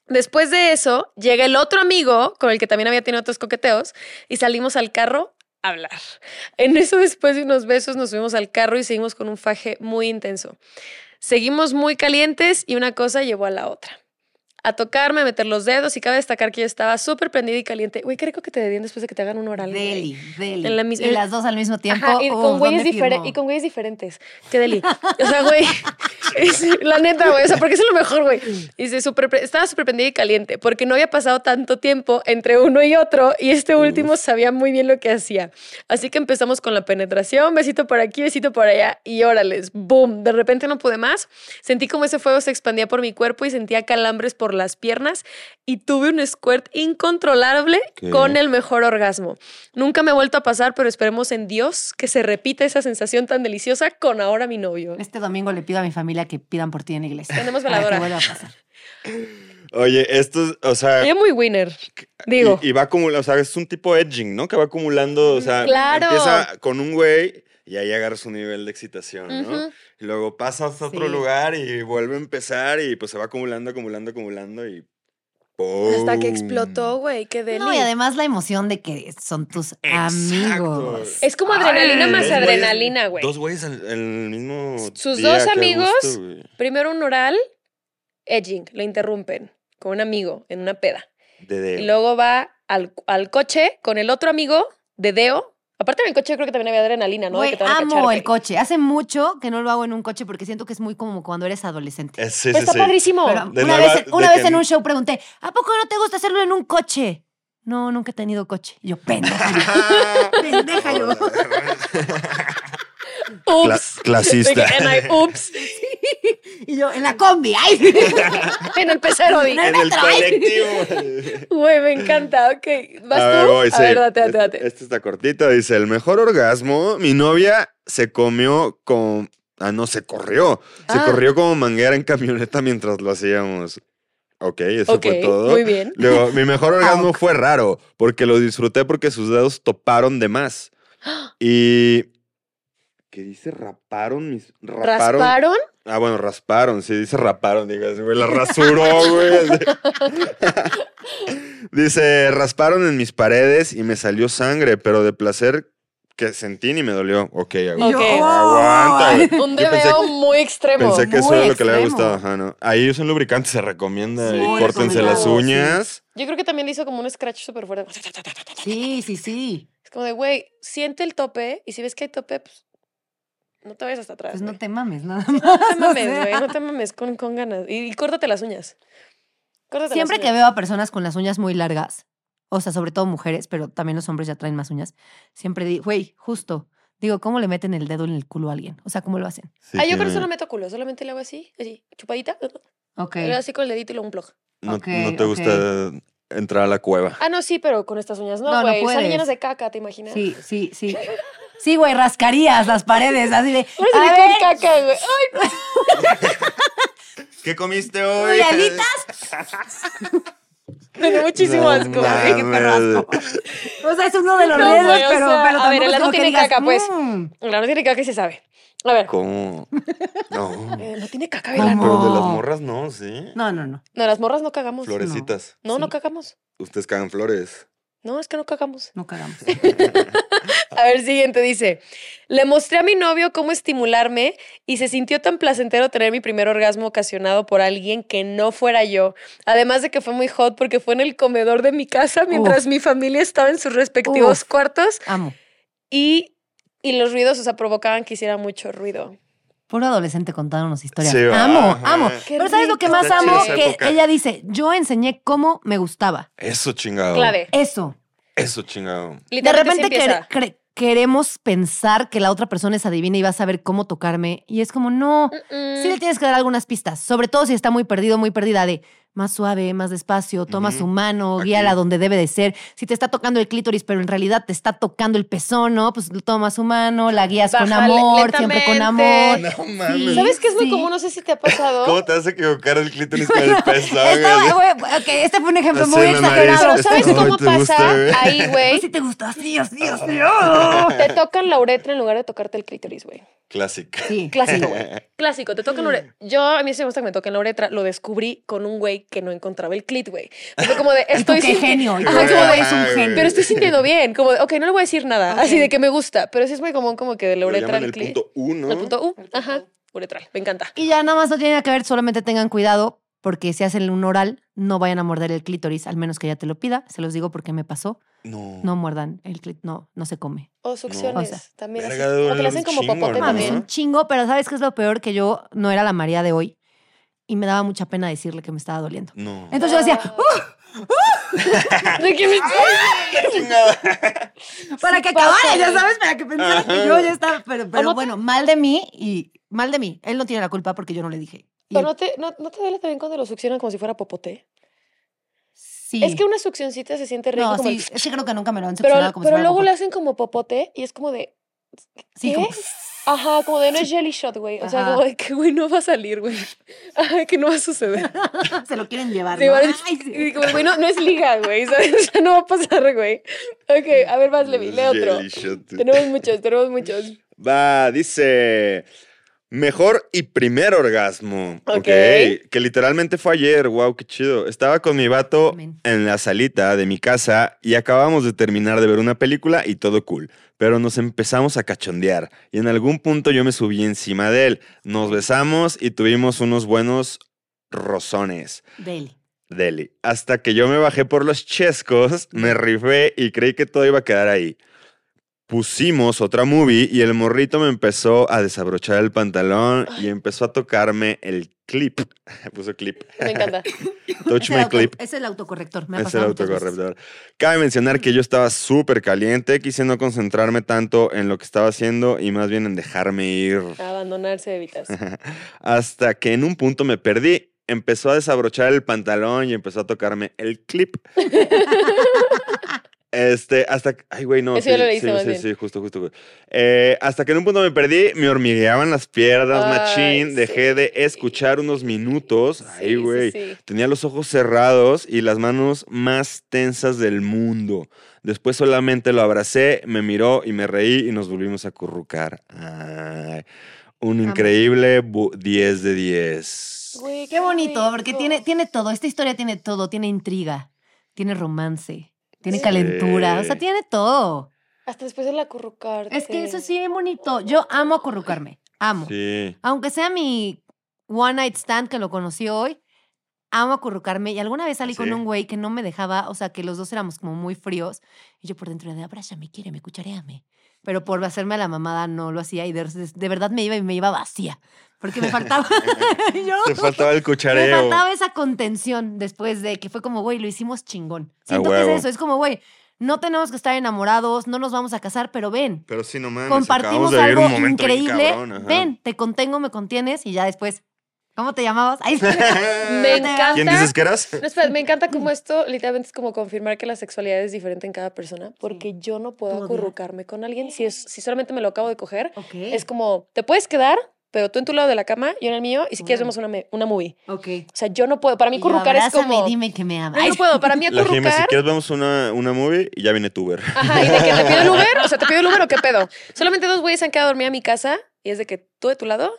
Después de eso, llega el otro amigo con el que también había tenido otros coqueteos y salimos al carro a hablar. En eso, después de unos besos, nos subimos al carro y seguimos con un faje muy intenso. Seguimos muy calientes y una cosa llevó a la otra. A tocarme, a meter los dedos y cabe destacar que yo estaba súper prendida y caliente. Güey, rico que te den después de que te hagan un oral. Deli, deli. En la y las dos al mismo tiempo. Ajá, y, uf, con güeyes y con güeyes diferentes. Qué deli. O sea, güey. la neta, güey. O sea, porque es lo mejor, güey. Y se super, estaba súper prendida y caliente porque no había pasado tanto tiempo entre uno y otro y este último sabía muy bien lo que hacía. Así que empezamos con la penetración, besito por aquí, besito por allá y órales, boom. De repente no pude más. Sentí como ese fuego se expandía por mi cuerpo y sentía calambres por las piernas y tuve un squirt incontrolable ¿Qué? con el mejor orgasmo. Nunca me ha vuelto a pasar, pero esperemos en Dios que se repita esa sensación tan deliciosa con ahora mi novio. Este domingo le pido a mi familia que pidan por ti en la iglesia. Tenemos Para que veladora. vuelva a pasar. Oye, esto, es- o sea. Ella muy winner, digo. Y, y va acumulando, o sea, es un tipo edging, ¿no? Que va acumulando, o sea, Claro. empieza con un güey y ahí agarras un nivel de excitación, ¿no? Y luego pasas a otro Sí. lugar y vuelve a empezar y pues se va acumulando, acumulando, acumulando y Hasta que ¡pum! explotó, güey, qué deli. No, y además la emoción de que son tus amigos. Es como adrenalina Ay, más adrenalina, güey. Dos güeyes al, al mismo Sus día, dos amigos, gusto. Primero un oral, edging, lo interrumpen con un amigo en una peda. De dedo. Y luego va al, al coche con el otro amigo, dedeo. Aparte en el coche creo que también había adrenalina, ¿no? De Güey, que te van a amo cachar, el coche. Hace mucho que no lo hago en un coche porque siento que es muy como cuando eres adolescente. Eh, sí, Pero sí, está sí. padrísimo. Pero una nueva- vez, una que en un show pregunté, ¿a poco no te gusta hacerlo en un coche? No, nunca he tenido coche. Y yo, pendeja. yo. pendeja yo. Cla- Ups. clasista. I, ups. Y yo, en la combi. ¡Ay! En el pecero. En el en el metro, ay. colectivo. Güey, me encanta. Ok. ¿Vas A ver, tú? voy, a sí. ver, date, date, date. Este está cortito. Dice, el mejor orgasmo, mi novia se comió con... Ah, no, se corrió. Se Ah. corrió como manguera en camioneta mientras lo hacíamos. Ok, eso Ok, fue todo. muy bien. Luego, mi mejor orgasmo Auk. fue raro, porque lo disfruté porque sus dedos toparon de más. Y... ¿Qué dice? ¿Raparon mis... Raparon? ¿Rasparon? Ah, bueno, rasparon, sí, dice raparon, digas, güey, la rasuró, güey. dice, rasparon en mis paredes y me salió sangre, pero de placer que sentí ni me dolió. Ok, agu- Ok. aguanta, güey. Un dedeo muy extremo. Pensé que eso era lo que le había gustado. Ajá, ¿no? Ahí usan lubricante, se recomienda. Sí, y córtense las uñas. Yo creo que también le hizo como un scratch súper fuerte. Sí, sí, sí. Es como de, güey, siente el tope y si ves que hay tope, pues no te vayas hasta atrás. Pues no te mames, nada No más. te o mames, sea. güey, no te mames con, con ganas. Y, y córtate las uñas. Córtate Siempre las que uñas. veo a personas con las uñas muy largas, o sea, sobre todo mujeres, pero también los hombres ya traen más uñas, siempre digo, güey, justo, digo, ¿cómo le meten el dedo en el culo a alguien? O sea, ¿cómo lo hacen? Sí, ah, yo por eso no meto culo, solamente le hago así, así, chupadita. Ok. Le hago así con el dedito y luego un plug. no, Ok, no te gusta entrar a la cueva. Ah, no, sí, pero con estas uñas no, No, no güey. Salen puedes. llenas de caca, ¿te imaginas? Sí, sí, sí. Sí, güey, rascarías las paredes, así de. Ahora A que ver, con caca, güey. Ay, ¿Qué comiste hoy? ¿Uñaditas? Me dio muchísimo No asco. Ay, qué perro asco. O sea, es uno de los No, riesgos, güey, o pero, sea, pero a ver, tampoco el es helado como que tiene digas, caca, pues. "Mm". La no tiene caca que se sabe. A ver. ¿Cómo? No. eh, no tiene caca, ¿Cómo? ¿verdad? Pero de las morras no, sí. No, no, no. No, las morras no cagamos. Florecitas. No, no Sí. cagamos. Ustedes cagan flores. No, es que no cagamos. No cagamos. A ver, siguiente dice. Le mostré a mi novio cómo estimularme y se sintió tan placentero tener mi primer orgasmo ocasionado por alguien que no fuera yo. Además de que fue muy hot porque fue en el comedor de mi casa mientras mi familia estaba en sus respectivos Uf. cuartos Amo. y, y los ruidos, o sea, provocaban que hiciera mucho ruido. Puro adolescente contándonos historias. Sí, amo, ajá. amo. Qué Pero ¿sabes lo que más Está amo? Que época. ella dice, yo enseñé cómo me gustaba. Eso chingado. Clave. Eso. Eso chingado. De repente queremos pensar que la otra persona es adivina y va a saber cómo tocarme. Y es como, no, sí le tienes que dar algunas pistas. Sobre todo si está muy perdido, muy perdida de más suave, más despacio, toma Ujú. su mano, Aquí. guíala donde debe de ser. Si te está tocando el clítoris, pero en realidad te está tocando el pezón, ¿no? Pues toma su mano, la guías con amor, siempre con amor. No mames. ¿Sabes qué es muy Sí. común? No sé si te ha pasado. ¿Cómo te vas a equivocar el clítoris con el pezón? esta- güey? güey, ok, este fue un ejemplo muy exagerado. Pero ¿sabes cómo ¿te gusta, pasa güey? ahí, No güey? si te gustó, así, así, así. Te tocan la uretra en lugar de tocarte el clítoris, güey. Clásica. Sí, Clásico, güey. Clásico, te tocan la uretra. Yo, a mí sí me gusta que me toquen la uretra. Lo descubrí con un güey que no encontraba el clit, güey. Fue como de, estoy qué genio. Ajá, como de, es un genio. pero estoy sintiendo bien. Como de, ok, no le voy a decir nada. Ok. Así de que me gusta. Pero sí es muy común como que de la Lo uretra al el clit. punto uno. El punto U. Ajá. Uretral. Me encanta. Y ya nada más no tiene nada que ver, solamente tengan cuidado porque si hacen un oral, no vayan a morder el clítoris, al menos que ella te lo pida. Se los digo porque me pasó. No. No muerdan el clítoris, no, no se come. O succiones. O sea, también. así. O que duele le hacen como chingo, popote ¿no? También. un chingo, pero ¿sabes qué es lo peor? Que yo no era la María de hoy y me daba mucha pena decirle que me estaba doliendo. No. Entonces yo decía, Ah. ¿De qué me para que acabara, ya sabes, para que pensara que yo ya estaba. Pero, pero no te- bueno, mal de mí y mal de mí. Él no tiene la culpa porque yo no le dije. Y Pero no te, no, no te duele también cuando lo succionan como si fuera popote. sí. Es que una succioncita se siente rico no, como sí, el- es que creo que nunca me lo han Pero, succionado como si pero fuera luego popó. le hacen como popote y es como de. Sí, ¿qué? como- Ajá, como de no es jelly shot, güey. O sea, Ajá. como de que, güey, no va a salir, güey. Ajá, que no va a suceder. se lo quieren llevar. ¿no? vale. Ay, sí. Y como, güey, no, no es liga, güey. ¿sabes? O sea, no va a pasar, güey. Ok, a ver, vas, Levi, lee otro. Jelly shot. Tenemos muchos, tenemos muchos. Va, dice. Mejor y primer orgasmo. Ok. ok. Que literalmente fue ayer. Wow, qué chido. Estaba con mi vato en la salita de mi casa y acabamos de terminar de ver una película y todo cool. Pero nos empezamos a cachondear y en algún punto yo me subí encima de él. Nos besamos y tuvimos unos buenos rozones. Deli. Deli. Hasta que yo me bajé por los chescos, me rifé y creí que todo iba a quedar ahí. Pusimos otra movie y el morrito me empezó a desabrochar el pantalón y empezó a tocarme el clip. Puso clip. Me encanta. Touch Es my auto- clip. Es el autocorrector. Me ha Es el autocorrector. Cabe mencionar que yo estaba súper caliente, quise no concentrarme tanto en lo que estaba haciendo y más bien en dejarme ir. Abandonarse evitas. Hasta que en un punto me perdí. Empezó a desabrochar el pantalón y empezó a tocarme el clip. Este, hasta que- Ay, güey, no. Eso sí, ya lo sí, sí, bien. sí, justo, justo. güey. Eh, hasta que en un punto me perdí, me hormigueaban las piernas, Ay, machín. Dejé sí. de escuchar unos minutos. Ay, güey. sí. Tenía los ojos cerrados y las manos más tensas del mundo. Después solamente lo abracé, me miró y me reí y nos volvimos a currucar. Ay, un increíble bu- 10 de 10. Güey, Qué bonito, porque tiene, tiene todo. Esta historia tiene todo. Tiene intriga, tiene romance, tiene Sí. calentura. O sea, tiene todo. Hasta después de la currucarte. Es que eso sí es bonito. Yo amo acurrucarme. Amo. Sí. Aunque sea mi one night stand que lo conocí hoy, amo acurrucarme. Y alguna vez salí con un güey que no me dejaba, o sea, que los dos éramos como muy fríos. Y yo por dentro de abrázame, quiéreme, cuchareame. Pero por hacerme a la mamada no lo hacía y de, de verdad me iba y me iba vacía. Porque me faltaba. yo, Te faltaba el me cuchareo. faltaba esa contención después de que fue como, güey, lo hicimos chingón. Siento que es eso. Es como, güey, no tenemos que estar enamorados, no nos vamos a casar, pero ven, Pero sí, no mames. compartimos de algo un increíble. cabrón. Ven, te contengo, me contienes y ya después. ¿Cómo te llamabas? Ay, Me encanta. ¿Quién dices que eras? No, espera, me encanta como esto literalmente es como confirmar que la sexualidad es diferente en cada persona, porque yo no puedo acurrucarme con alguien si, es, si solamente me lo acabo de coger. Ok. Es como, te puedes quedar, pero tú en tu lado de la cama, yo en el mío, y si quieres vemos una, me- una movie. Ok. O sea, yo no puedo. Para mí yo, currucar es como... dime que me amas. No, no puedo. Para mí La Jime, si currucar... quieres vemos una, una movie y ya viene tu Uber. Ajá, y de que te pido el Uber, o sea, te pido el Uber o qué pedo. Solamente dos güeyes se han quedado a dormir a mi casa y es de que tú de tu lado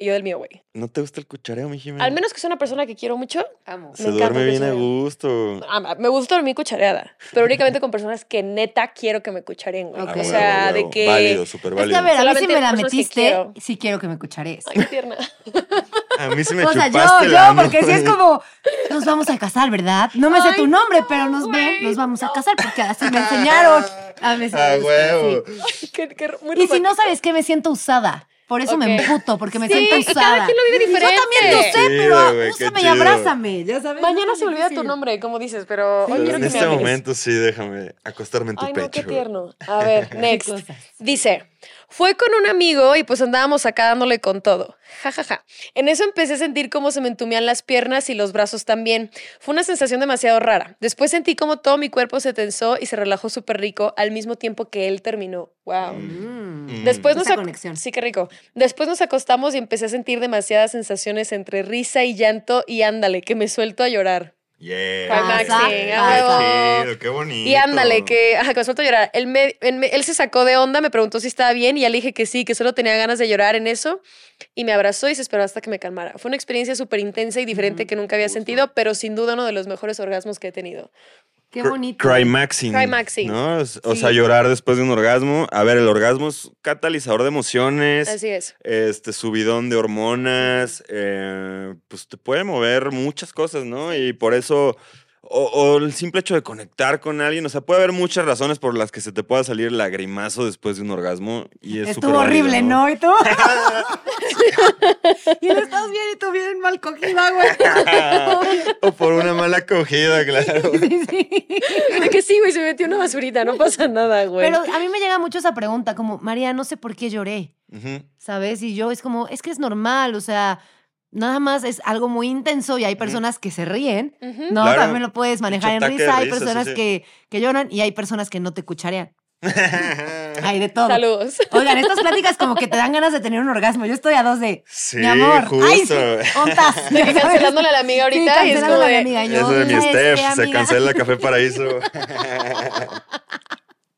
y yo del mío, güey. ¿No te gusta el cuchareo, mi Jime? Al menos que sea una persona que quiero mucho, Amo. Se me encanta duerme bien a gusto. ah, me gusta dormir cuchareada, pero únicamente con personas que neta quiero que me cucharen, güey. Ah, O sea, huevo. de que... Válido, súper Es que válido. a ver, a mí si me la metiste, quiero. sí quiero que me cucharees. Ay, qué tierna. A mí sí me O sea, yo, chupaste yo, porque si es como, nos vamos a casar, ¿verdad? No me sé Ay, tu nombre, no, pero nos ven, güey, nos vamos a casar, porque así me enseñaron. A sí me Ah, huevo. sí. Qué- qué- muy Y si no sabes qué, me siento usada. Por eso me Ok. emputo, porque me Sí, siento usada. cada quien lo vive diferente. Yo también lo sé, pero úsame y abrázame, ya sabes. Mañana se olvida tu nombre, como dices, pero hoy Pero quiero en que este me hables. momento sí, déjame acostarme en tu Ay, pecho. no, qué tierno. A ver, next. Dice, fue con un amigo y pues andábamos acá dándole con todo. Ja, ja, ja. En eso empecé a sentir cómo se me entumían las piernas y los brazos también. Fue una sensación demasiado rara. Después sentí como todo mi cuerpo se tensó y se relajó súper rico al mismo tiempo que él terminó. Wow. Mm. Después nos conexión. Sí, qué rico. Después nos acostamos y empecé a sentir demasiadas sensaciones entre risa y llanto y ándale, que me suelto a llorar. Yeah. Qué qué bonito. Y ándale, que, ajá, que me suelto a llorar. Él, me- él, me- él se sacó de onda, me preguntó si estaba bien y ya le dije que sí, que solo tenía ganas de llorar en eso. Y me abrazó y se esperó hasta que me calmara. Fue una experiencia súper intensa y diferente que nunca había sentido, pero sin duda uno de los mejores orgasmos que he tenido. Qué bonito. Climaxing. Climaxing. ¿no? O Sí. sea, llorar después de un orgasmo. A ver, el orgasmo es catalizador de emociones. Así es. Este subidón de hormonas. eh, pues te puede mover muchas cosas, ¿no? Y por eso. O, o el simple hecho de conectar con alguien. O sea, puede haber muchas razones por las que se te pueda salir el lagrimazo después de un orgasmo. Y es Estuvo válido, horrible, ¿no? ¿Y tú? y él estás bien y tú bien mal cogida, güey. o por una mala acogida, claro. Sí, sí. De que sí, güey, se metió una basurita, no pasa nada, güey. Pero a mí me llega mucho esa pregunta, como, María, no sé por qué lloré. ¿sabes? Y yo es como, es que es normal, o sea, nada más es algo muy intenso y hay personas que se ríen. ¿no? Claro. También lo puedes manejar en risa, hay personas sí. Que, que lloran y hay personas que no te cucharean. Hay de todo. Saludos. Oigan, estas pláticas como que te dan ganas de tener un orgasmo. Yo estoy a dos de, Sí, mi amor, ay, sí, justo. ontas. Cancelándole a la amiga ahorita Sí, y es cancelándole como a mi de, amiga. Yo, Eso de mi ¿sabes qué, Steph, se amiga? cancela Café Paraíso.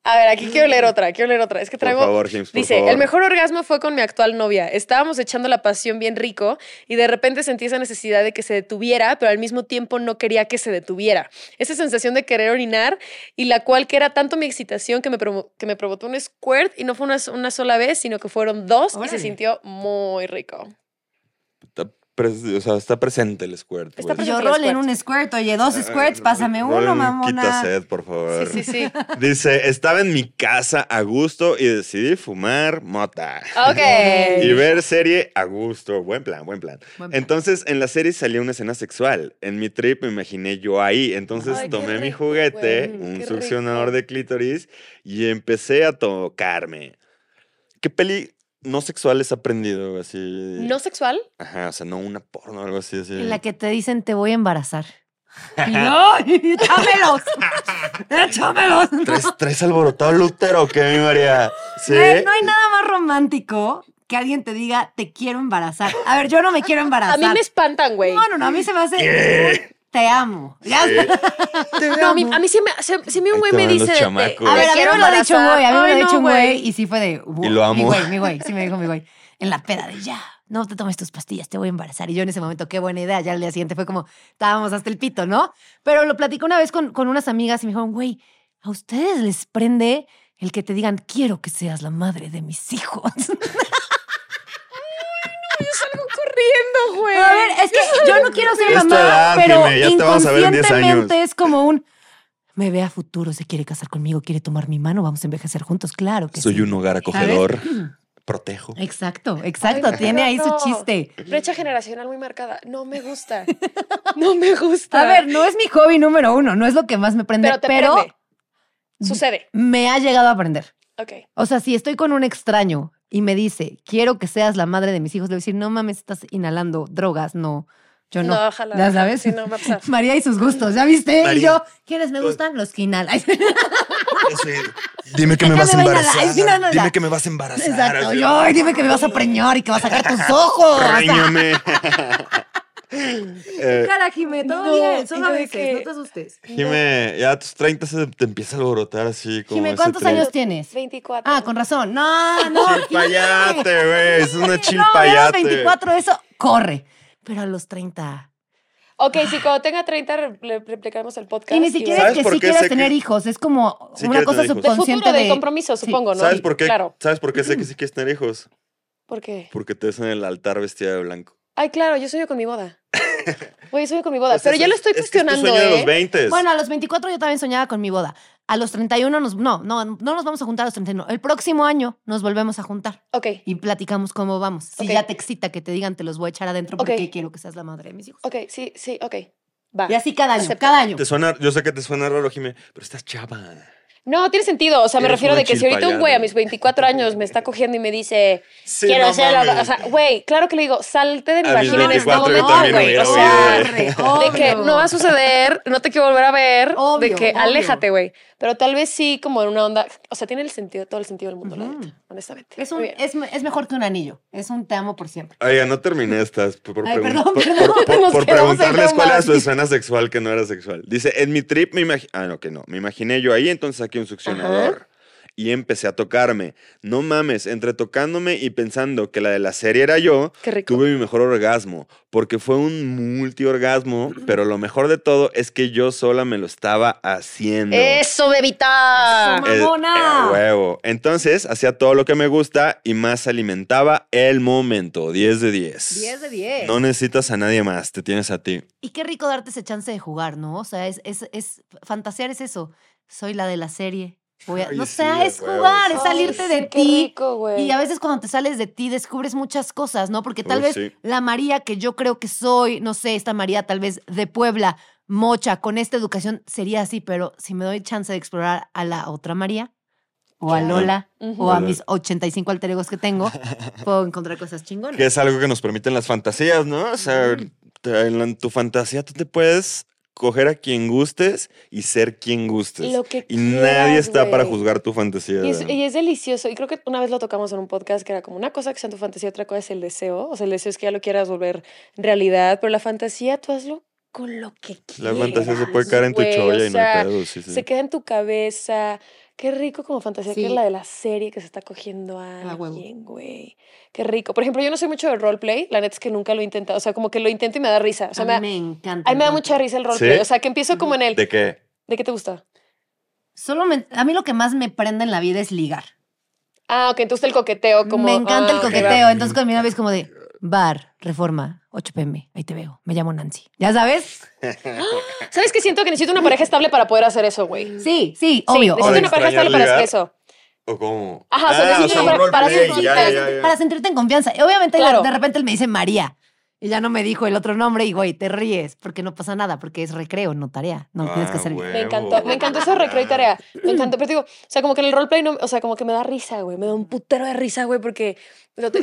A ver, aquí quiero leer otra, quiero leer otra. Es que Por traigo. favor, James, por Dice, favor. el mejor orgasmo fue con mi actual novia. Estábamos echando la pasión bien rico y de repente sentí esa necesidad de que se detuviera, pero al mismo tiempo no quería que se detuviera. Esa sensación de querer orinar y la cual que era tanto mi excitación que me, provo- que me provocó un squirt y no fue una, una sola vez, sino que fueron dos y se sintió muy rico. Está, pres- o sea, está presente el squirt. Está. Yo el rol en un squirt, oye, dos squirts, pásame uno, un mamona. Quita sed, por favor. Sí, sí, sí. Dice, estaba en mi casa a gusto y decidí fumar mota. Ok. Y ver serie a gusto. Buen plan, buen plan. Buen plan. Entonces, en la serie salió una escena sexual. En mi trip me imaginé yo ahí. Entonces, Ay, tomé mi juguete, güey, un succionador rico. de clítoris, y empecé a tocarme. ¿Qué peli no sexual has aprendido? Así. ¿No sexual? Ajá, o sea, no una porno o algo así. así. En la que te dicen te voy a embarazar. Y yo, échamelos. Échamelos. ¿Traes, traes alborotado el útero o qué, mi María? ¿Sí? Güey, No hay nada más romántico que alguien te diga te quiero embarazar. A ver, yo no me quiero A embarazar. mí me espantan, güey. No, no, no, a mí se me hace. Te amo. Ya Sí. No, a mí, a mí sí me, a mí un güey te me dice de-. A ver, a mí me lo ha dicho un güey, a mí me lo ha dicho un güey y sí fue de. Y lo amo. Mi güey, mi güey, sí me dijo mi güey. En la peda de ya, no te tomes tus pastillas, te voy a embarazar. Y yo en ese momento, qué buena idea. Ya al día siguiente fue como, estábamos hasta el pito, ¿no? Pero lo platicé una vez con, con unas amigas y me dijeron, güey, ¿a ustedes les prende el que te digan, quiero que seas la madre de mis hijos? Corriendo, güey. A ver, es que yo no quiero ser mamá, edad, pero Jime, ya te vamos a ver en 10 años. inconscientemente es como un. Me ve a futuro, se quiere casar conmigo, quiere tomar mi mano, vamos a envejecer juntos, claro que Soy sí. un hogar acogedor. Protejo. Exacto, exacto, Ay, tiene ahí su no. chiste. Brecha generacional muy marcada. No me gusta. No me gusta. A ver, no es mi hobby número uno, no es lo que más me prende, pero pero, te prende. Sucede. me ha llegado a aprender. Ok. O sea, si estoy con un extraño y me dice, quiero que seas la madre de mis hijos, le voy a decir, no mames, estás inhalando drogas, no. Yo no. No, ojalá. Ya sabes. Sí, no, va a pasar. María y sus gustos, ¿ya viste? Y María. yo, ¿quiénes me gustan? Los Eso es, Dime que me vas a embarazar. inhalar. Sí, no, no, ya. Dime que me vas a embarazar. Exacto. Yo, ay, dime que me vas a preñar y que vas a sacar tus ojos. O sea, Réñame. Eh, cara, Jimé, todo No, bien. ¿y Solo a de veces, qué? no te asustes. Jime, ya a tus 30 se te empieza a alborotar así como Jimé, ese ¿cuántos años tienes? 24. Ah, con razón. No, no. Chilpayate, güey. Es una No, chilpayate. 24 eso corre. Pero a los 30. Ok, si cuando tenga 30 re- le replicaremos el podcast. Y ni siquiera ¿Sabes es que por sí quieras que- tener hijos. Es como Sí una cosa. De subconsciente futuro, de, de compromiso, Sí. supongo, ¿no? ¿Sabes por qué? Claro. ¿Sabes por qué sé que sí quieres tener hijos? ¿Por qué? Porque te ves en el altar vestida de blanco. Ay, claro, yo sueño con mi boda. Güey, sueño con mi boda. Sea, pero ya lo es- estoy es que es tu cuestionando, sueño de los ¿eh? 20. Bueno, a los 24 yo también soñaba con mi boda. A los 31 nos... No, no, no nos vamos a juntar a los 31. El próximo año nos volvemos a juntar Ok, y platicamos cómo vamos. Si Ok. ya te excita que te digan te los voy a echar adentro porque quiero que seas la madre de mis hijos. ok, sí, sí, ok. Va. Y así cada año, Acepto. cada año. Te suena, yo sé que te suena raro, Jime, pero estás chava. No, tiene sentido. O sea, me Eres refiero de que si ahorita un güey a mis 24 años me está cogiendo y me dice, Sí, quiero no ser. O sea, güey, claro que le digo, salte de mi vagina en este 24 yo momento, también güey. hubiera O sea, huido. de que no va a suceder, no te quiero volver a ver, de que obvio. aléjate, güey. Pero tal vez sí como en una onda, o sea, tiene el sentido, todo el sentido del mundo, la neta, honestamente. Es, un, es, es mejor que un anillo. Es un te amo por siempre. Oiga, no terminé estas por, por Ay, pregun- perdón, por- perdón. por- por- Nos por quedamos en preguntarles cuál era su escena sexual que no era sexual. Dice, en mi trip me imaginé... Ah, no, que no. Me imaginé yo ahí, entonces saqué un succionador. Y empecé a tocarme. No mames, entre tocándome y pensando que la de la serie era yo, tuve mi mejor orgasmo. Porque fue un multiorgasmo, pero lo mejor de todo es que yo sola me lo estaba haciendo. ¡Eso, bebita! Eso, Eh, ¡Mamona! eh, huevo. Entonces, hacía todo lo que me gusta y más alimentaba el momento. 10 de 10. 10 de 10. No necesitas a nadie más, te tienes a ti. Y qué rico darte ese chance de jugar, ¿no? O sea, es, es, es fantasear es eso. Soy la de la serie. Voy a- Ay, no sí, sé, a es jugar, es salirte Ay, de sí, ti. rico. Y a veces cuando te sales de ti descubres muchas cosas, ¿no? Porque tal Uy, vez sí. la María que yo creo que soy, no sé, esta María tal vez de Puebla, mocha, con esta educación sería así, pero si me doy chance de explorar a la otra María, o a. Lola, o a mis 85 alter egos que tengo, puedo encontrar cosas chingonas. Que es algo que nos permiten las fantasías, ¿no? O sea, te- en, la- en tu fantasía tú te puedes coger a quien gustes y ser quien gustes. Lo que y nadie está para juzgar tu fantasía. Y es, ¿verdad? y es delicioso. Y creo que una vez lo tocamos en un podcast que era como una cosa que sea tu fantasía, otra cosa es el deseo. O sea, el deseo es que ya lo quieras volver realidad, pero la fantasía tú hazlo con lo que quieras. La fantasía se puede caer en tu cholla o y no hay pedo. Sí, sí. Se queda en tu cabeza. Qué rico como fantasía, que es la de la serie que se está cogiendo a alguien, güey. Qué rico. Por ejemplo, yo no soy mucho de roleplay. La neta es que nunca lo he intentado. O sea, como que lo intento y me da risa. O sea, a me, mí me encanta. a mí me da mucha risa el roleplay. ¿Sí? O sea, que empiezo como en el... ¿De qué? ¿De qué te gusta? Solo me- a mí lo que más me prende en la vida es ligar. Ah, ok, entonces el coqueteo como... me encanta ah, el ok, coqueteo. Entonces con mi novia es como de bar, reforma, 8 pm, ahí te veo. Me llamo Nancy. ¿Ya sabes? ¿Sabes qué? Siento que necesito una pareja estable para poder hacer eso, güey. Sí, sí, Sí, obvio. necesito Para una pareja estable para hacer eso. ¿O cómo? Ajá, o sea, necesito un una- para para sentirte en confianza. Y obviamente Claro. de repente él me dice María. Y ya no me dijo el otro nombre y, güey, te ríes porque no pasa nada, porque es recreo, no tarea. No tienes que Ah, hacer. güey. Me encantó, me encantó ese recreo y tarea. Me encantó, pero digo, o sea, como que en el roleplay, no, o sea, como que me da risa, güey. Me da un putero de risa, güey, porque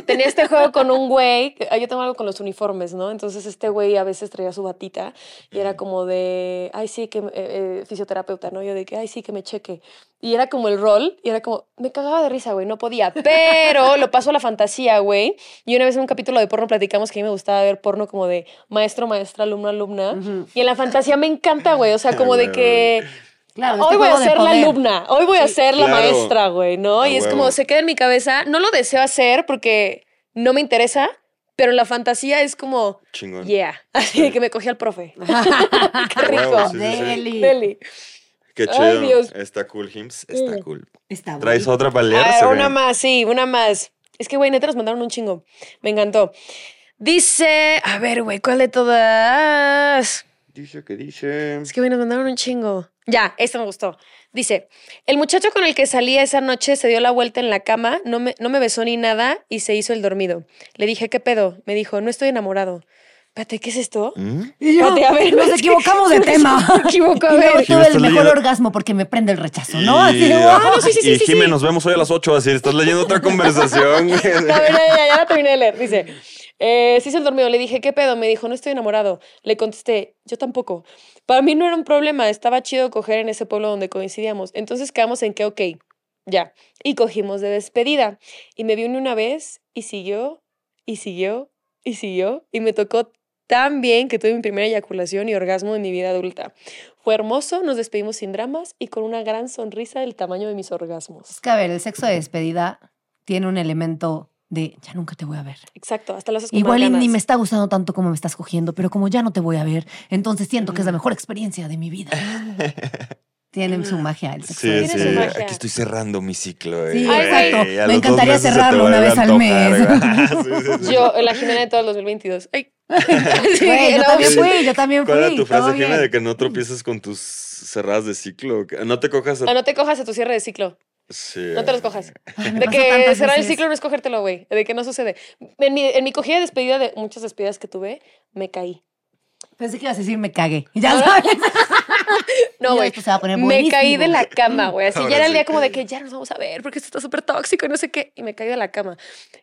tenía este juego con un güey. ah, Yo tengo algo con los uniformes, ¿no? Entonces este güey a veces traía su batita y era como de, ay, sí, que eh, eh, fisioterapeuta, ¿no? Yo de que, ay, sí, que me cheque. Y era como el rol y era como, me cagaba de risa, güey, no podía. Pero lo paso a la fantasía, güey. Y una vez en un capítulo de porno platicamos que a mí me gustaba ver porno como de maestro, maestra, alumno, alumna. Y en la fantasía me encanta, güey. O sea, como de que Claro, hoy voy a ser la alumna, hoy voy a Sí. ser la Claro. maestra, güey, ¿no? Y es como se queda en mi cabeza. No lo deseo hacer porque no me interesa, pero la fantasía es como, Chingón. yeah. Así de que me cogí al profe. Qué rico. huevo, sí, sí, sí. Deli. Deli. Qué Ay, chido. Dios. Está cool, Hims. Está Mm. cool. Está ¿Traes otra para A leer? ver, una más, sí, una más. Es que, güey, neta nos mandaron un chingo. Me encantó. Dice, a ver, güey, ¿cuál de todas? Dice que dice. Es que, güey, nos mandaron un chingo. Ya, esta me gustó. Dice, el muchacho con el que salía esa noche se dio la vuelta en la cama, no me, no me besó ni nada y se hizo el dormido. Le dije, ¿qué pedo? Me dijo, no estoy enamorado. Espérate, ¿qué es esto? ¿Mm? Y yo, Espérate, a ver, nos equivocamos de tema. Me equivoco, a ver. Tuve el mejor leyendo- orgasmo porque me prende el rechazo, ¿no? Y, Así de, ah, ¡guau! no, sí, sí, sí, y sí, Jime, sí. nos vemos hoy a las 8, así estás leyendo otra conversación. güey. A ver, ya, ya, ya la terminé de leer. Dice, Eh, sí, se dormido. Le dije, ¿qué pedo? Me dijo, no estoy enamorado. Le contesté, yo tampoco. Para mí no era un problema. Estaba chido coger en ese pueblo donde coincidíamos. Entonces quedamos en que, ok, ya. Y cogimos de despedida. Y me vio una vez y siguió, y siguió, y siguió. Y me tocó tan bien que tuve mi primera eyaculación y orgasmo en mi vida adulta. Fue hermoso, nos despedimos sin dramas y con una gran sonrisa del tamaño de mis orgasmos. Es que, ver, el sexo de despedida tiene un elemento de ya nunca te voy a ver. Exacto, hasta con Igual y ni ganas. me está gustando tanto como me estás cogiendo, pero como ya no te voy a ver, entonces siento que es la mejor experiencia de mi vida. Tiene su magia el sexo. Sí, sí. su magia. Aquí estoy cerrando mi ciclo. eh. Sí, Ay, exacto. Me los encantaría cerrarlo una vez al mes. Sí, sí. Yo, la Jimena de todo el 2022. Ay. Sí, Güey, yo también fui, yo también fui. ¿Cuál era tu frase, Jimena, de que no tropieces con tus cerradas de ciclo? No te cojas a... Ah, no te cojas a tu cierre de ciclo. Sí. No te los cojas. Ay, De que cerrar el ciclo no es cogértelo, güey. De que no sucede. En mi, en mi cogida de despedida de muchas despedidas que tuve, me caí. Pensé que ibas a decir me cagué. Ya Ahora- sabes. No, güey. Me caí de la cama, güey. Así Ahora ya era el sí. día como de que ya nos vamos a ver porque esto está súper tóxico y no sé qué. Y me caí de la cama.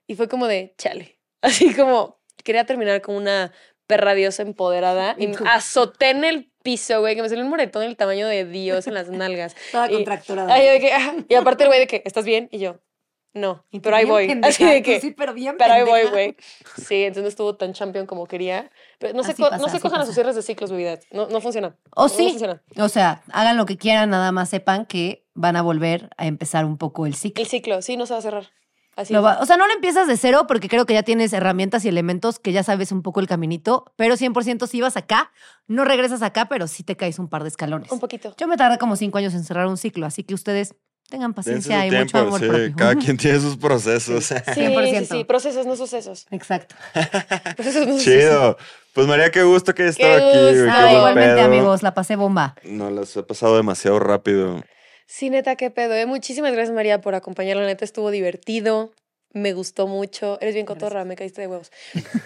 Y fue como de chale. Así como quería terminar con una perra diosa empoderada y azoté en el piso, güey, que me salió un moretón del tamaño de Dios en las nalgas. Toda Y- contracturada. Ay, de que, y aparte el güey de que, ¿estás bien? Y yo, no, Y pero ahí voy. pendeja, Así de que, sí, pero bien pero ahí voy, pendeja. güey. Sí, entonces no estuvo tan champion como quería. Pero no, se, co- pasa, no se cojan a pasa. sus cierres de ciclos, bebidas. No, no funciona. O No, no sí. funciona. O sea, hagan lo que quieran, nada más sepan que van a volver a empezar un poco el ciclo. El ciclo, sí, no se va a cerrar. Así. Lo va- o sea, no lo empiezas de cero porque creo que ya tienes herramientas y elementos que ya sabes un poco el caminito, pero 100% si vas acá, no regresas acá, pero sí te caes un par de escalones. Un poquito. Yo me tardé como cinco años en cerrar un ciclo, así que ustedes tengan paciencia y mucho amor sí, propio. Cada quien tiene sus procesos. Sí, sí, 100%. sí, procesos, no sucesos. Exacto. Procesos, no sucesos. Chido. Pues María, qué gusto que hayas estado aquí. gusto. Ah, igualmente, pedo. amigos, la pasé bomba. No, las he pasado demasiado rápido. Sí, neta, qué pedo. ¿eh? Muchísimas gracias, María, por acompañarla. Neta, estuvo divertido. Me gustó mucho. Eres bien cotorra, me caíste de huevos.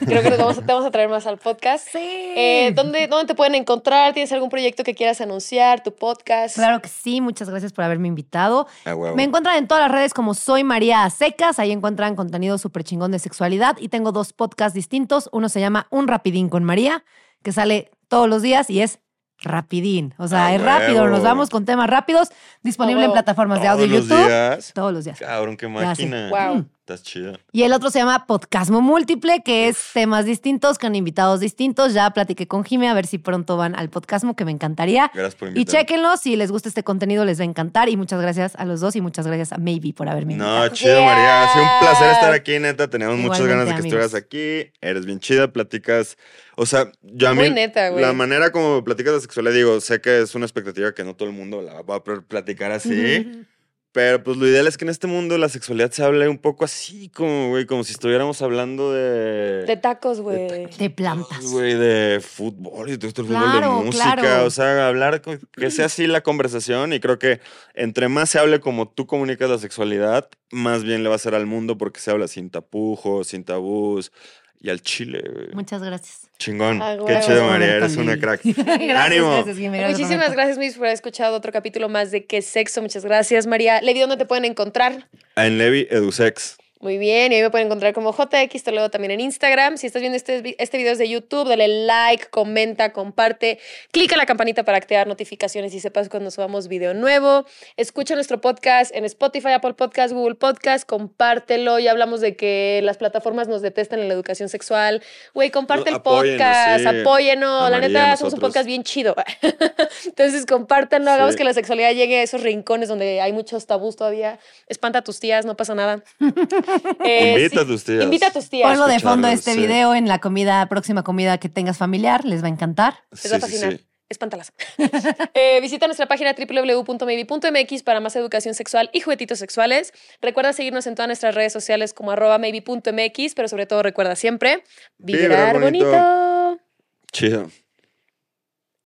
Creo que nos vamos, a- te vamos a traer más al podcast. Sí. Eh, ¿dónde, ¿Dónde te pueden encontrar? ¿Tienes algún proyecto que quieras anunciar? ¿Tu podcast? Claro que sí, muchas gracias por haberme invitado. Me encuentran en todas las redes como soy María Secas, ahí encuentran contenido súper chingón de sexualidad y tengo dos podcasts distintos. Uno se llama Un Rapidín con María, que sale todos los días y es rapidín. O sea, Ah, es rápido, huevo. nos vamos con temas rápidos, disponible en plataformas de audio y Todos los YouTube. días. Todos los días. Cabrón, qué máquina. Wow. Estás chido. Y el otro se llama Podcasmo Múltiple, que es temas distintos con invitados distintos. Ya platiqué con Jime a ver si pronto van al Podcasmo, que me encantaría. Gracias por Y invitarme. chéquenlo, si les gusta este contenido les va a encantar. Y muchas gracias a los dos y muchas gracias a Maybe por haberme invitado. No, chido, Yeah. María. Ha sido un placer estar aquí, neta. Teníamos muchas ganas de que amigos. estuvieras aquí. Eres bien chida, platicas. O sea, yo a mí. Muy neta, güey. La manera como platicas de sexualidad, digo, sé que es una expectativa que no todo el mundo la va a poder platicar así. Pero pues lo ideal es que en este mundo la sexualidad se hable un poco así, como, güey, como si estuviéramos hablando de. De tacos, güey. De plantas. Güey, de fútbol y todo esto, el fútbol Claro, de música. claro. O sea, hablar, con- que sea así la conversación. Y creo que entre más se hable como tú comunicas la sexualidad, más bien le va a ser al mundo porque se habla sin tapujos, sin tabús. Y al chile, güey. Muchas gracias. Chingón. Ah, Qué chido, María. Eres una crack. Gracias, ¡Ánimo! gracias, Muchísimas gracias, Miss, por haber escuchado otro capítulo más de Qué Sexo. Muchas gracias, María. Levi, ¿dónde te pueden encontrar? En Levi Edusex. Muy bien, y ahí me pueden encontrar como JX, te luego también en Instagram. Si estás viendo este, este video es de YouTube, dale like, comenta, comparte, clica la campanita para activar notificaciones y sepas cuando subamos video nuevo. Escucha nuestro podcast en Spotify, Apple Podcast, Google Podcast, compártelo. Ya hablamos de que las plataformas nos detestan en la educación sexual. Güey, comparte el podcast, sí. apóyenos. La neta, somos un podcast bien chido. Entonces, compártanlo, hagamos Sí. que la sexualidad llegue a esos rincones donde hay muchos tabús todavía. Espanta a tus tías, no pasa nada. Eh, Invita sí. a tus tías. Invita a tus tías. Ponlo de fondo este sí. video en la comida, próxima comida que tengas familiar, les va a encantar. Les va a Sí, sí, fascinar. sí. Espántalas. Eh, visita nuestra página www.maybe.mx para más educación sexual y juguetitos sexuales. Recuerda seguirnos en todas nuestras redes sociales como arroba maybe.mx, pero sobre todo recuerda siempre Vibrar vibrar bonito. bonito. Chido.